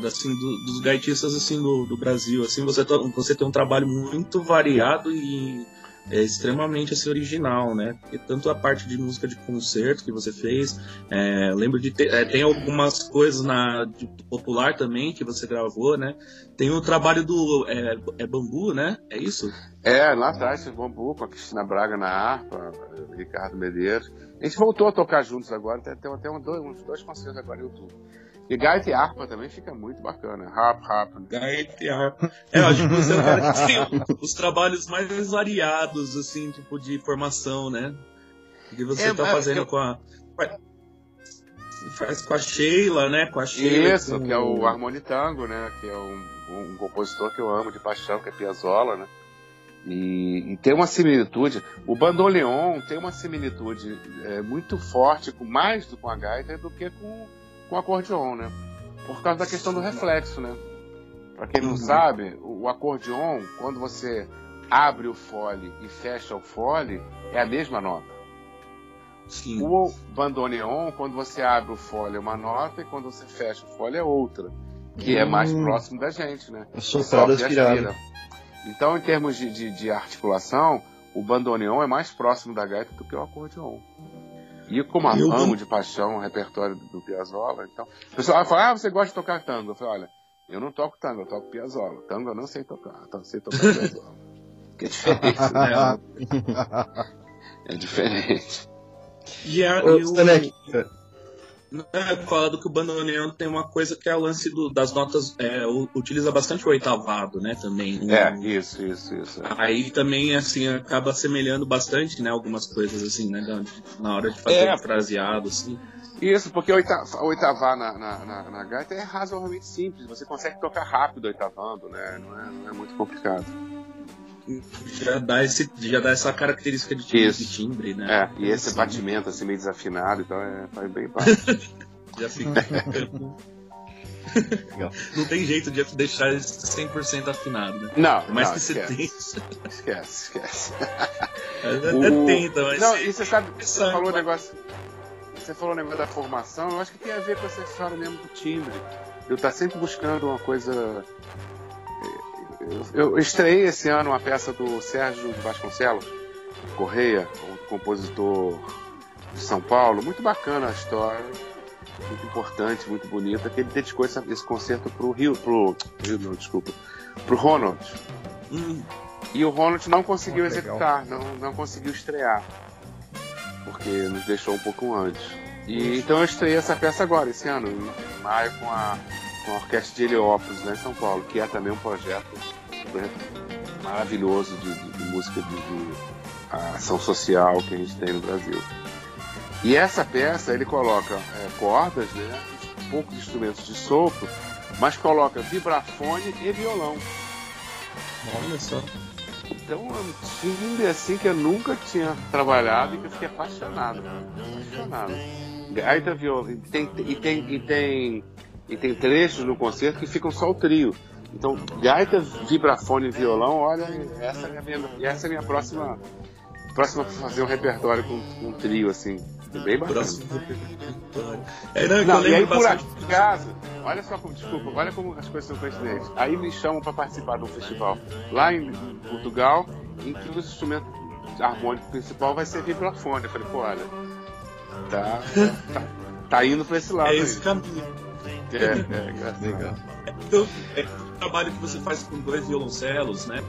assim, do, dos gaitistas assim do, do Brasil, assim, você, você tem um trabalho muito variado e é extremamente assim, original, né? Porque tanto a parte de música de concerto que você fez, é, lembro de ter, é, tem algumas coisas na de, popular também que você gravou, né? Tem o trabalho do é, é Bambu, né? É isso? É, lá atrás, Bambu, com a Cristina Braga na harpa, Ricardo Medeiros. A gente voltou a tocar juntos agora, tem, até uns dois, uns dois concertos agora no YouTube. E gaita e harpa também fica muito bacana. Harp, harp. Gaita e harpa. É, eu acho que você é o cara que tem os trabalhos mais variados, assim, tipo, de formação, né? Que você é, tá fazendo eu... com a. Faz com a Sheila, né? Com a Sheila. Isso, com... que é o Harmonitango, né? Que é um, um, compositor que eu amo de paixão, que é Piazzolla, né? E, e, tem uma similitude. O bandoneon tem uma similitude é, muito forte, com mais do com a gaita do que com com acordeon, né? Por causa da questão do reflexo, né? Para quem não uhum. sabe, o, acordeon, quando você abre o fole e fecha o fole, é a mesma nota. Sim. O bandoneon, quando você abre o fole é uma nota e quando você fecha o fole é outra, que hum. é mais hum. próximo da gente, né? É soprado aspirado. Então, em termos de, de, de articulação, o bandoneon é mais próximo da gaita do que o acordeon. E como eu amo de paixão o repertório do Piazzolla, então. O pessoal fala, ah, você gosta de tocar tango? Eu falo, olha, eu não toco tango, eu toco Piazzolla. Tango eu não sei tocar, então eu sei tocar Piazzolla. [LAUGHS] que é diferente, né? [LAUGHS] é diferente. E, a, Ô, e o, é, fala do que o bandoneon tem uma coisa que é o lance do, das notas, é, utiliza bastante o oitavado, né, também. É, isso, isso, isso. Aí também, assim, acaba semelhando bastante, né, algumas coisas, assim, né, na hora de fazer é. o fraseado, assim. Isso, porque oitavar na, na, na, na, gaita é razoavelmente simples, você consegue tocar rápido oitavando, né, não é, não é muito complicado. Já dá, esse, já dá essa característica de timbre, de timbre né? É, e esse assim. batimento assim meio desafinado, então é, faz bem parte. [LAUGHS] já fica. [LAUGHS] não tem jeito de deixar 100% afinado, né? Não, Por mais não, que você tenha. Esquece, esquece. [LAUGHS] Até o... tenta, mas. Não, e você sabe, você falou o negócio. Você falou o negócio da formação, eu acho que tem a ver com essa história mesmo do timbre. Eu tá sempre buscando uma coisa eu, estreiei esse ano uma peça do Sérgio Vasconcelos, Correia, um compositor de São Paulo. Muito bacana a história, muito importante, muito bonita, que ele dedicou esse, esse concerto pro Rio, pro Rio, não, desculpa, pro Ronald. Hum. E o Ronald não conseguiu oh, executar, não, não conseguiu estrear, porque nos deixou um pouco antes. E então eu estreiei essa peça agora, esse ano, em maio, com a, com a Orquestra de Heliópolis, né, em São Paulo, que é também um projeto maravilhoso de, de, de música de, de, ação social que a gente tem no Brasil. E essa peça ele coloca é, cordas, né, poucos instrumentos de sopro, mas coloca vibrafone e violão. Olha só. Então é um timbre assim que eu nunca tinha trabalhado e que eu fiquei apaixonado. Apaixonado. Gaita violão. E tem, e tem, e tem, e tem trechos no concerto que ficam só o trio. Então, gaita, vibrafone e violão, olha, essa é a minha, essa é a minha próxima. Próxima fazer um repertório com, com um trio, assim. Bem bacana. Próximo repertório. É, não, é que Não, eu e aí por acaso, olha só como, desculpa, olha como as coisas são coincidentes. Aí me chamam para participar de um festival lá em Portugal, em que o instrumento harmônico principal vai ser vibrafone. Eu falei, pô, olha, tá, tá, tá indo para esse lado É aí. esse caminho. É, é. Legal. Então, é o trabalho que você faz com dois violoncelos, né?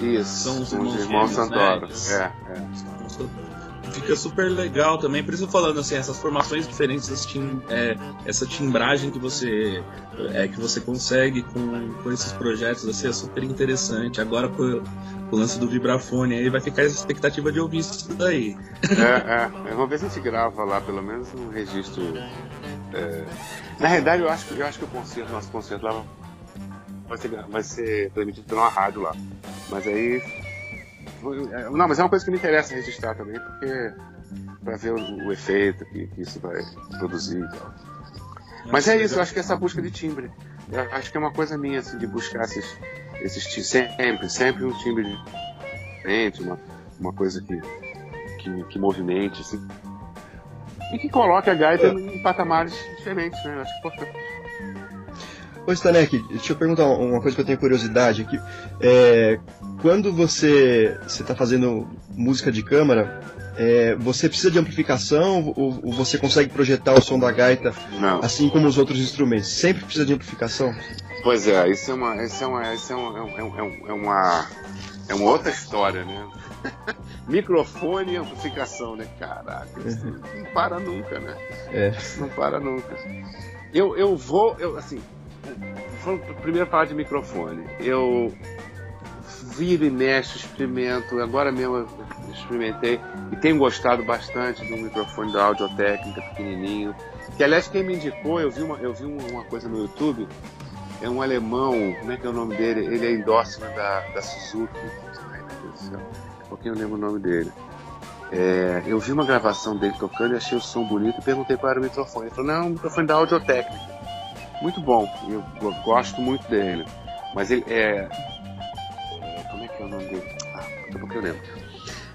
Isso, São os com os irmãos irmãos gêmeos, Santoro. né? É, é. Fica super legal também, por isso eu falando assim, essas formações diferentes, esse tim- é, essa timbragem que você é, que você consegue com, com esses projetos assim, é super interessante. Agora com, com o lance do vibrafone aí vai ficar essa expectativa de ouvir isso daí. É, [LAUGHS] é. Vamos ver se a gente grava lá, pelo menos um registro. É. Na realidade, eu acho, que- eu acho que o concerto, nosso concerto lá vai ser, vai ser transmitido pela rádio lá. Mas aí. é, Não, mas é uma coisa que me interessa registrar também, porque. pra ver o, o efeito que, que isso vai produzir e tal. Mas é isso, eu acho que essa busca de timbre. Eu acho que é uma coisa minha, assim, de buscar esses, esses sempre, sempre um timbre diferente, uma, uma coisa que, que, que movimente, assim. E que coloque a gaita em patamares diferentes, né? Eu acho importante. Ô Stanek, deixa eu perguntar uma coisa que eu tenho curiosidade aqui. É, quando você está fazendo música de câmara, é, você precisa de amplificação ou, ou você consegue projetar o som da gaita Não. assim como os outros instrumentos? Sempre precisa de amplificação? Pois é, isso é uma. Isso é uma. Isso é, um, é, um- é, é uma. É uma outra história, né? [LAUGHS] Microfone e amplificação, né? Caraca, isso não para nunca, né? É. Não para nunca. Eu, eu vou, eu, assim, primeiro falar de microfone. Eu viro e mexo, experimento, agora mesmo eu experimentei e tenho gostado bastante do microfone da Audiotécnica pequenininho. Que aliás quem me indicou, eu vi uma, eu vi uma coisa no YouTube, é um alemão, como é que é o nome dele? Ele é endorsement da, da Suzuki. Ai meu Deus do céu, eu lembro o nome dele. É, eu vi uma gravação dele tocando e achei o som bonito e perguntei qual era o microfone. Ele falou, não, um microfone da Audiotécnica. Muito bom, eu go- gosto muito dele. Mas ele é. é, Como é que é o nome dele? Ah, daqui a pouco eu lembro.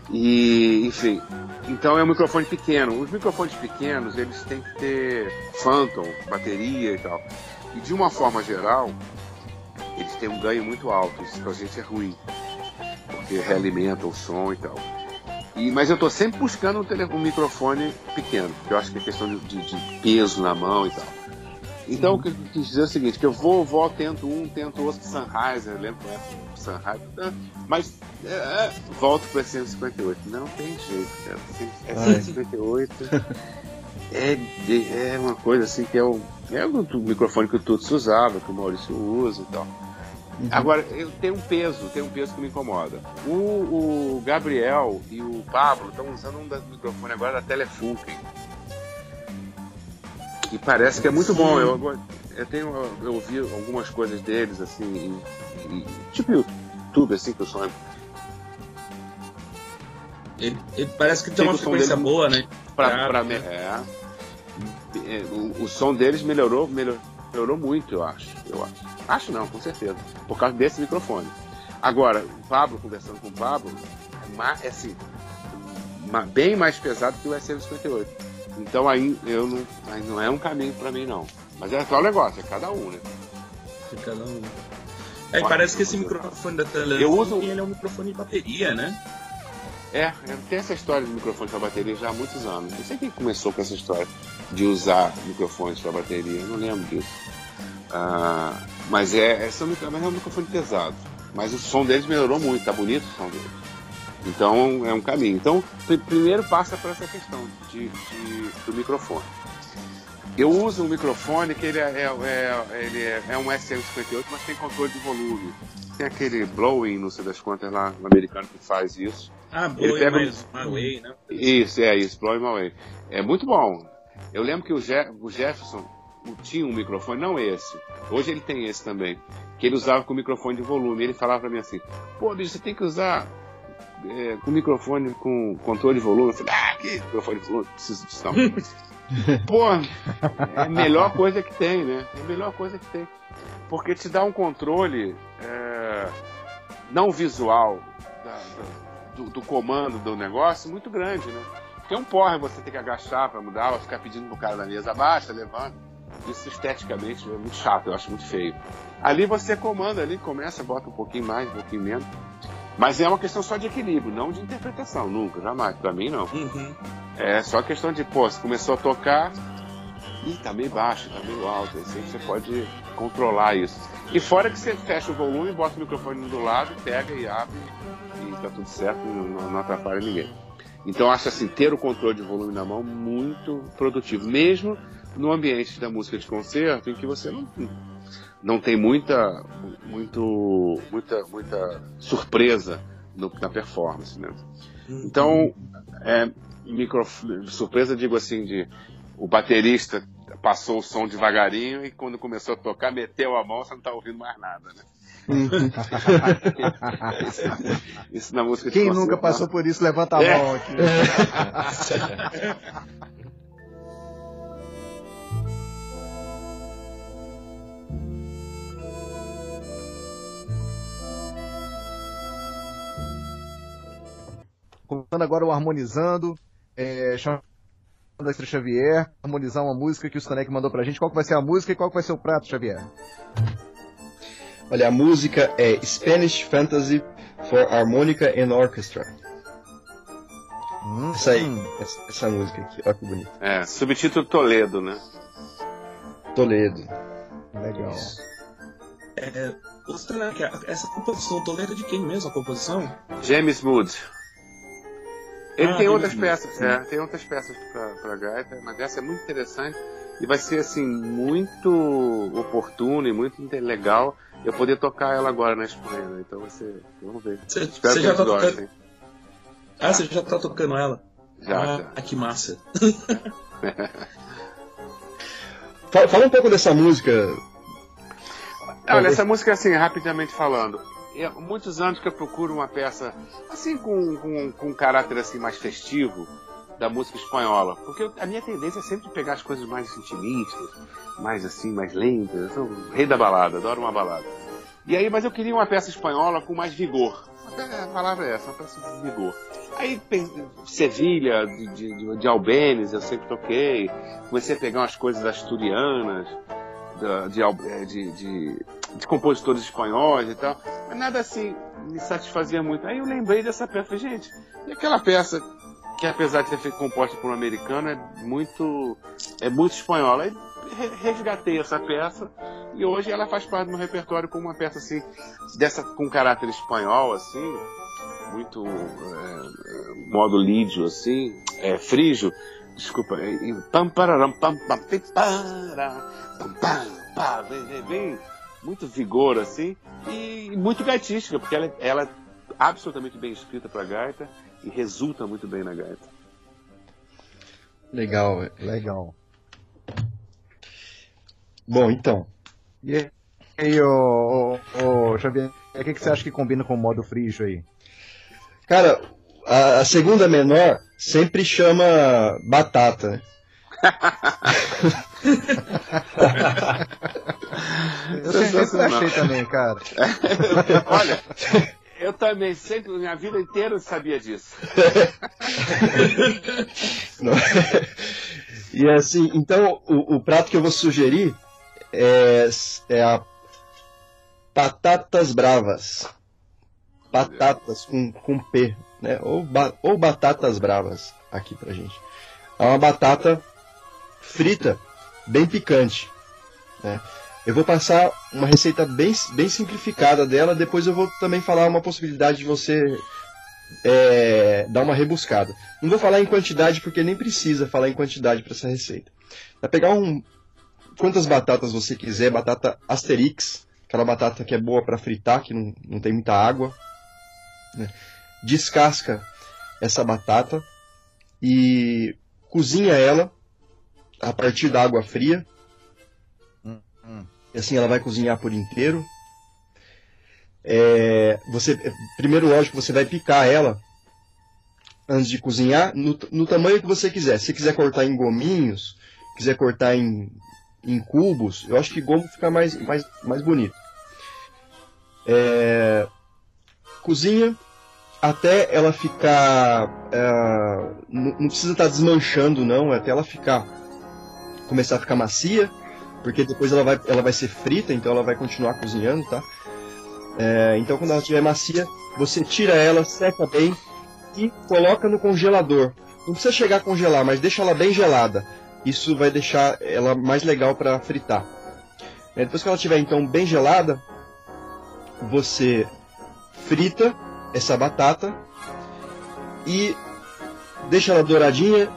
E, enfim, então é um microfone pequeno. Os microfones pequenos, eles têm que ter phantom, bateria e tal. E de uma forma geral, eles têm um ganho muito alto. Isso pra gente é ruim. Porque realimenta o som e tal. E, mas eu tô sempre buscando um, tele- um microfone pequeno, porque eu acho que é questão de, de- de peso na mão e tal. Então, o que eu quis dizer é o seguinte, que eu vou, vou, tento um, tento outro Sennheiser, lembro que é né? mas é, é, volto para 158. Não tem jeito, cara. É Ai. 158 é, é uma coisa assim que é o, é o microfone que o Tuts usava, que o Maurício usa e tal. Agora, eu tenho um peso, tem um peso que me incomoda. O, o Gabriel e o Pablo estão usando um microfone agora da Telefunken. E parece que é muito bom. Eu, eu tenho eu ouvi algumas coisas deles, assim, e- e- tipo YouTube, assim, que o som é Ele, ele parece que tem uma o som frequência boa, né? pra, pra né? me- é. É, o, o som deles melhorou, melhor- melhorou muito, eu acho. Eu acho. Acho não, com certeza. Por causa desse microfone. Agora, o Pablo, conversando com o Pablo, é, é assim, bem mais pesado que o SM58. Então aí eu não, aí não é um caminho pra mim não. Mas é tal negócio, é cada um, né? De cada um. É, e parece que esse microfone da Telefunken, Eu uso- ele é um microfone de bateria, né? É, tem essa história de microfone para bateria já há muitos anos. Não sei quem começou com essa história de usar microfones para bateria, eu não lembro disso. Ah, mas é, é, micro- mas é um microfone pesado. Mas o som deles melhorou muito, tá bonito o som deles. Então é um caminho. Então, pri- primeiro passa por essa questão de, de- do microfone. Eu uso um microfone que ele é, é- é- ele é, é um SM58, mas tem controle de volume. Tem aquele blowing, não sei das quantas lá, um americano que faz isso. Ah, pega mais Huawei, né? Isso, é isso, Blow My Way. É muito bom. Eu lembro que o, Je- o Jefferson, tinha um microfone, não esse. Hoje ele tem esse também. Que ele usava com microfone de volume. Ele falava pra mim assim: pô, bicho, você tem que usar é, com microfone com controle de volume. Eu falei: ah, que microfone de volume? Preciso disso não. [LAUGHS] pô, é a melhor coisa que tem, né? É a melhor coisa que tem. Porque te dá um controle é, não visual da, da, do, do comando do negócio muito grande, né? Tem um porre você ter que agachar para mudar, ou ficar pedindo pro cara da mesa, abaixa, levanta. Isso esteticamente é muito chato, eu acho muito feio. Ali você comanda, ali começa, bota um pouquinho mais, um pouquinho menos. Mas é uma questão só de equilíbrio, não de interpretação, nunca, jamais. Pra mim, não. Uhum. É só questão de, pô, você começou a tocar, e tá meio baixo, tá meio alto, assim você pode controlar isso. E fora que você fecha o volume, bota o microfone do lado, pega e abre, e tá tudo certo, não, não atrapalha ninguém. Então acho assim, ter o controle de volume na mão muito produtivo, mesmo no ambiente da música de concerto em que você não, não tem muita, muito, muita, muita surpresa no, na performance, né? Então, é, micro, surpresa digo assim de o baterista passou o som devagarinho e quando começou a tocar meteu a mão, você não está ouvindo mais nada, né? isso, [LAUGHS] isso, na música Quem nunca passou por isso, levanta a é. mão aqui. [LAUGHS] [LAUGHS] Contando agora o Harmonizando, é, chamando a Xavier, harmonizar uma música que o Stanek mandou pra gente. Qual que vai ser a música e qual que vai ser o prato, Xavier? Olha, a música é Spanish Fantasy for Harmonica and Orchestra. Hum, essa aí, essa, essa, música aqui, olha que bonito. É, subtítulo Toledo, né? Toledo. Legal. É, essa composição Toledo é de quem mesmo a composição? James Mood. Ele ah, tem outras peças, é, tem outras peças para gaita, mas essa é muito interessante e vai ser assim muito oportuno e muito legal eu poder tocar ela agora na Espanha, né? Então você. Vamos ver. Cê, Espero que já tá gostem. Ah, você já tá tocando ela? Já, ah, já. Que massa. Fala um pouco dessa música. Olha, essa música, assim, rapidamente falando, é muitos anos que eu procuro uma peça assim com, com, com um caráter assim mais festivo da música espanhola, porque a minha tendência é sempre pegar as coisas mais intimistas, mais assim, mais lentas. Eu sou o rei da balada, adoro uma balada. E aí, mas eu queria uma peça espanhola com mais vigor. A palavra é essa, uma peça de vigor. Aí, Sevilha, de, de, de Albenes, eu sempre toquei. Comecei a pegar umas coisas asturianas, de, é, de, de, de, compositores espanhóis e tal. Mas nada assim me satisfazia muito. Aí eu lembrei dessa peça. Gente, e aquela peça que apesar de ter sido composta por um americano, é muito, é muito espanhola. Aí resgatei essa peça e hoje ela faz parte do meu repertório como uma peça assim, dessa com caráter espanhol, assim, muito é, modo lídio, assim, é, frígio. Desculpa, pam pararam, pam pam para, pam pam vem, vem, muito vigor assim e muito gaitística, porque ela, ela é absolutamente bem escrita para gaita e resulta muito bem na gaita. Legal, legal. Bom, então. E aí, ô, ô, ô Xavier, o que, que você acha que combina com o modo frígio aí? Cara, a, a segunda menor sempre chama batata, né? [LAUGHS] Eu sempre achei também, cara. [LAUGHS] Olha, eu também, sempre, minha vida inteira sabia disso. [LAUGHS] e assim, então o, o, prato que eu vou sugerir é, é a Patatas Bravas. Batatas com, com P, né? Ou, ba, ou batatas bravas aqui pra gente. É uma batata frita, bem picante. Né? Eu vou passar uma receita bem, bem simplificada dela, depois eu vou também falar uma possibilidade de você é, dar uma rebuscada. Não vou falar em quantidade porque nem precisa falar em quantidade para essa receita. Vai pegar um quantas batatas você quiser, batata Asterix, aquela batata que é boa para fritar, que não, não tem muita água. Né? Descasca essa batata e cozinha ela a partir da água fria Hum. E assim ela vai cozinhar por inteiro. É, você, primeiro, lógico, você vai picar ela antes de cozinhar no, no, tamanho que você quiser. Se quiser cortar em gominhos, quiser cortar em, em cubos, eu acho que gomo fica mais, mais, mais bonito. É, cozinha até ela ficar. É, não, não, precisa estar tá desmanchando, não, até ela ficar. começar a ficar macia, porque depois ela vai, ela vai ser frita, então ela vai continuar cozinhando, tá? É, então quando ela estiver macia, você tira ela, seca bem e coloca no congelador. Não precisa chegar a congelar, mas deixa ela bem gelada. Isso vai deixar ela mais legal para fritar. É, depois que ela estiver então bem gelada, você frita essa batata e deixa ela douradinha,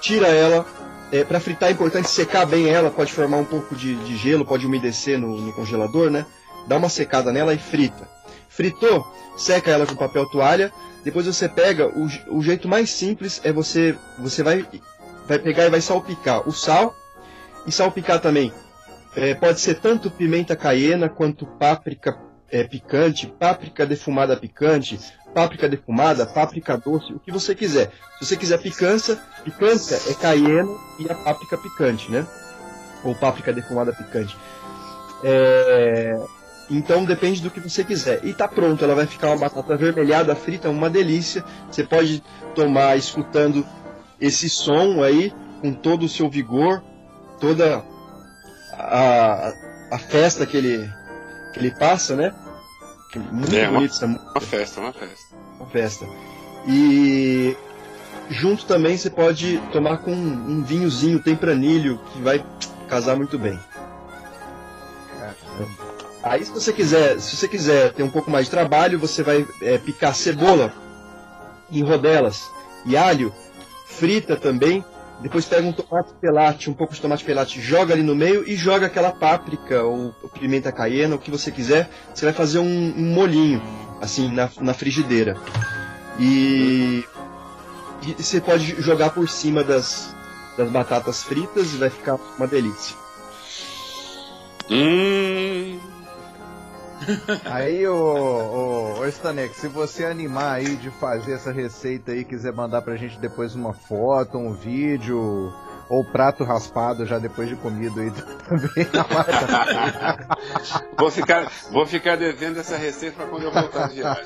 tira ela. É, para fritar é importante secar bem ela, pode formar um pouco de, de gelo, pode umedecer no, no, congelador, né? Dá uma secada nela e frita. Fritou, seca ela com papel toalha. Depois você pega, o, o jeito mais simples é você, você vai, vai pegar e vai salpicar o sal e salpicar também. É, pode ser tanto pimenta caiena quanto páprica é, picante, páprica defumada picante, páprica defumada, páprica doce, o que você quiser. Se você quiser picância, picância é caiena e a páprica picante, né? Ou páprica defumada picante. É... Então depende do que você quiser. E tá pronto, ela vai ficar uma batata avermelhada, frita, uma delícia. Você pode tomar escutando esse som aí, com todo o seu vigor, toda a, a festa que ele, que ele passa, né? Muito é, bonito. Uma, uma festa, uma festa. Uma festa. E junto também você pode tomar com um vinhozinho tempranilho que vai casar muito bem. Aí se você quiser, se você quiser ter um pouco mais de trabalho, você vai é, picar cebola em rodelas e alho, frita também, depois pega um tomate pelate, um pouco de tomate pelate, joga ali no meio e joga aquela páprica ou, pimenta caiena, o que você quiser. Você vai fazer um, um molhinho, assim, na, na frigideira. E, e, você pode jogar por cima das, das batatas fritas e vai ficar uma delícia. Hum. Aí, ô, ô, ô Stanek, se você animar aí de fazer essa receita aí, quiser mandar pra gente depois uma foto, um vídeo, ou prato raspado já depois de comido aí [LAUGHS] também. vou, ficar, vou ficar devendo essa receita pra quando eu voltar de viagem.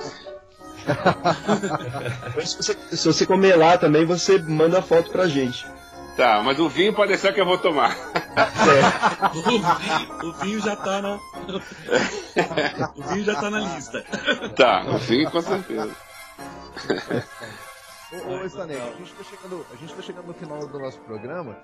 [LAUGHS] se, você, se você comer lá também, você manda foto pra gente. Tá, mas o vinho pode deixar que eu vou tomar. É. o, vinho, o, vinho, já tá na. [LAUGHS] o vinho já tá na lista. Tá, o vinho com certeza. Ô, ô Stanley, a gente, tá chegando, a gente tá chegando no final do nosso programa.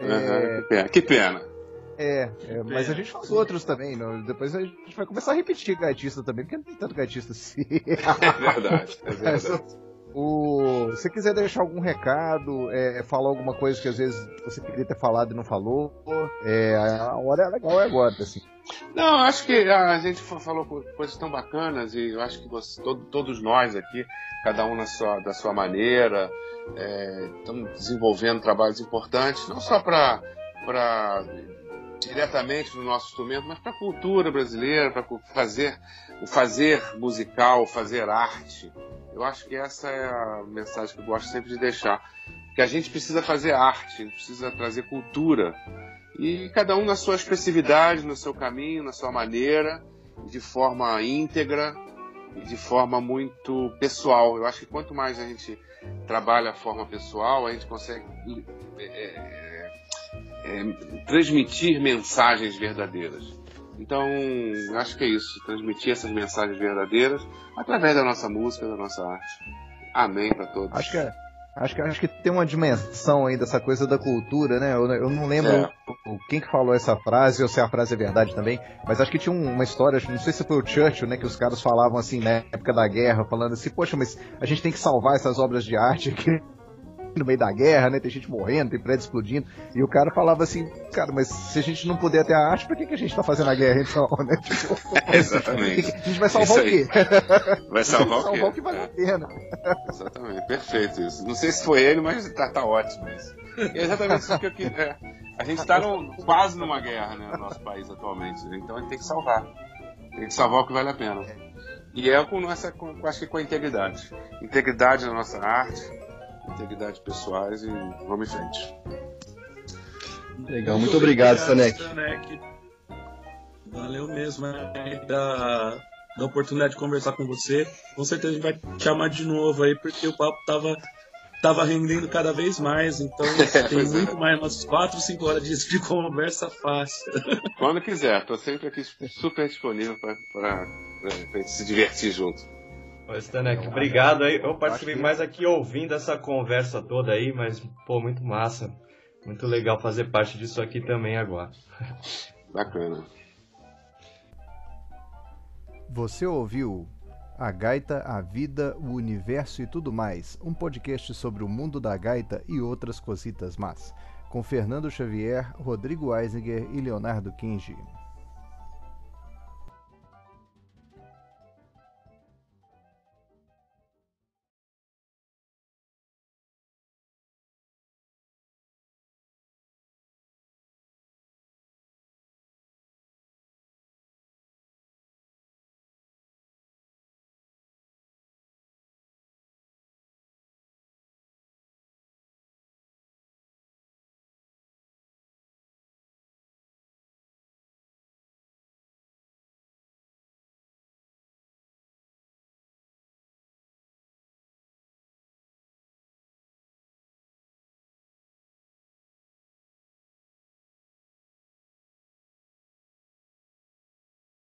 Uhum, é... que pena. Que pena. É, é, mas a gente faz outros também. Não? Depois a gente vai começar a repetir gaitista também, porque não tem tanto gaitista assim. É verdade, é [LAUGHS] verdade. O, se quiser deixar algum recado, é, falar alguma coisa que às vezes você queria ter falado e não falou, é, a hora é legal é agora, assim. Não, acho que a gente falou coisas tão bacanas e eu acho que você, todo, todos nós aqui, cada um na sua, da sua maneira, é, estamos desenvolvendo trabalhos importantes, não só para diretamente no nosso instrumento, mas para a cultura brasileira, para fazer o fazer musical, fazer arte. Eu acho que essa é a mensagem que eu gosto sempre de deixar. Que a gente precisa fazer arte, precisa trazer cultura. E cada um na sua expressividade, no seu caminho, na sua maneira, de forma íntegra e de forma muito pessoal. Eu acho que quanto mais a gente trabalha a forma pessoal, a gente consegue é, é, é, transmitir mensagens verdadeiras. Então, acho que é isso, transmitir essas mensagens verdadeiras através da nossa música, da nossa arte. Amém para todos. Acho que, é, acho, que, acho que tem uma dimensão aí dessa coisa da cultura, né? Eu, eu não lembro é. quem que falou essa frase, ou se a frase é verdade também, mas acho que tinha uma história, não sei se foi o Churchill, né? Que os caras falavam assim, na época da guerra, falando assim, poxa, mas a gente tem que salvar essas obras de arte aqui no meio da guerra, né? Tem gente morrendo, tem prédio explodindo. E o cara falava assim, cara, mas se a gente não puder ter a arte, por que, que a gente tá fazendo a guerra então, né? [LAUGHS] Tipo, [LAUGHS] Exatamente. A gente vai salvar o quê? [LAUGHS] Vai salvar, vai salvar o quê? o que vale é. a pena. Exatamente, perfeito isso. Não sei se foi ele, mas tá, tá ótimo isso. É exatamente isso que eu queria. É, A gente está quase numa guerra, né, no nosso país atualmente. Então a gente tem que salvar. Tem que salvar o que vale a pena. E é com nossa, com, acho que com a integridade. Integridade na nossa arte, integridade pessoais e vamos em frente. Legal, muito, muito obrigado, Stanek. Valeu mesmo né, da, da oportunidade de conversar com você. Com certeza a gente vai te chamar de novo aí, porque o papo tava, tava rendendo cada vez mais. Então [LAUGHS] tem é. muito é. mais, umas 4, 5 horas de, de conversa fácil. Quando quiser, tô sempre aqui super disponível para se divertir junto. Stanek, obrigado aí. Eu participei mais aqui ouvindo essa conversa toda aí, mas, pô, muito massa. Muito legal fazer parte disso aqui também agora. [LAUGHS] Bacana. Você ouviu A Gaita, a Vida, o Universo e tudo mais, um podcast sobre o mundo da gaita e outras cositas más, com Fernando Xavier, Rodrigo Eisinger e Leonardo Kinji.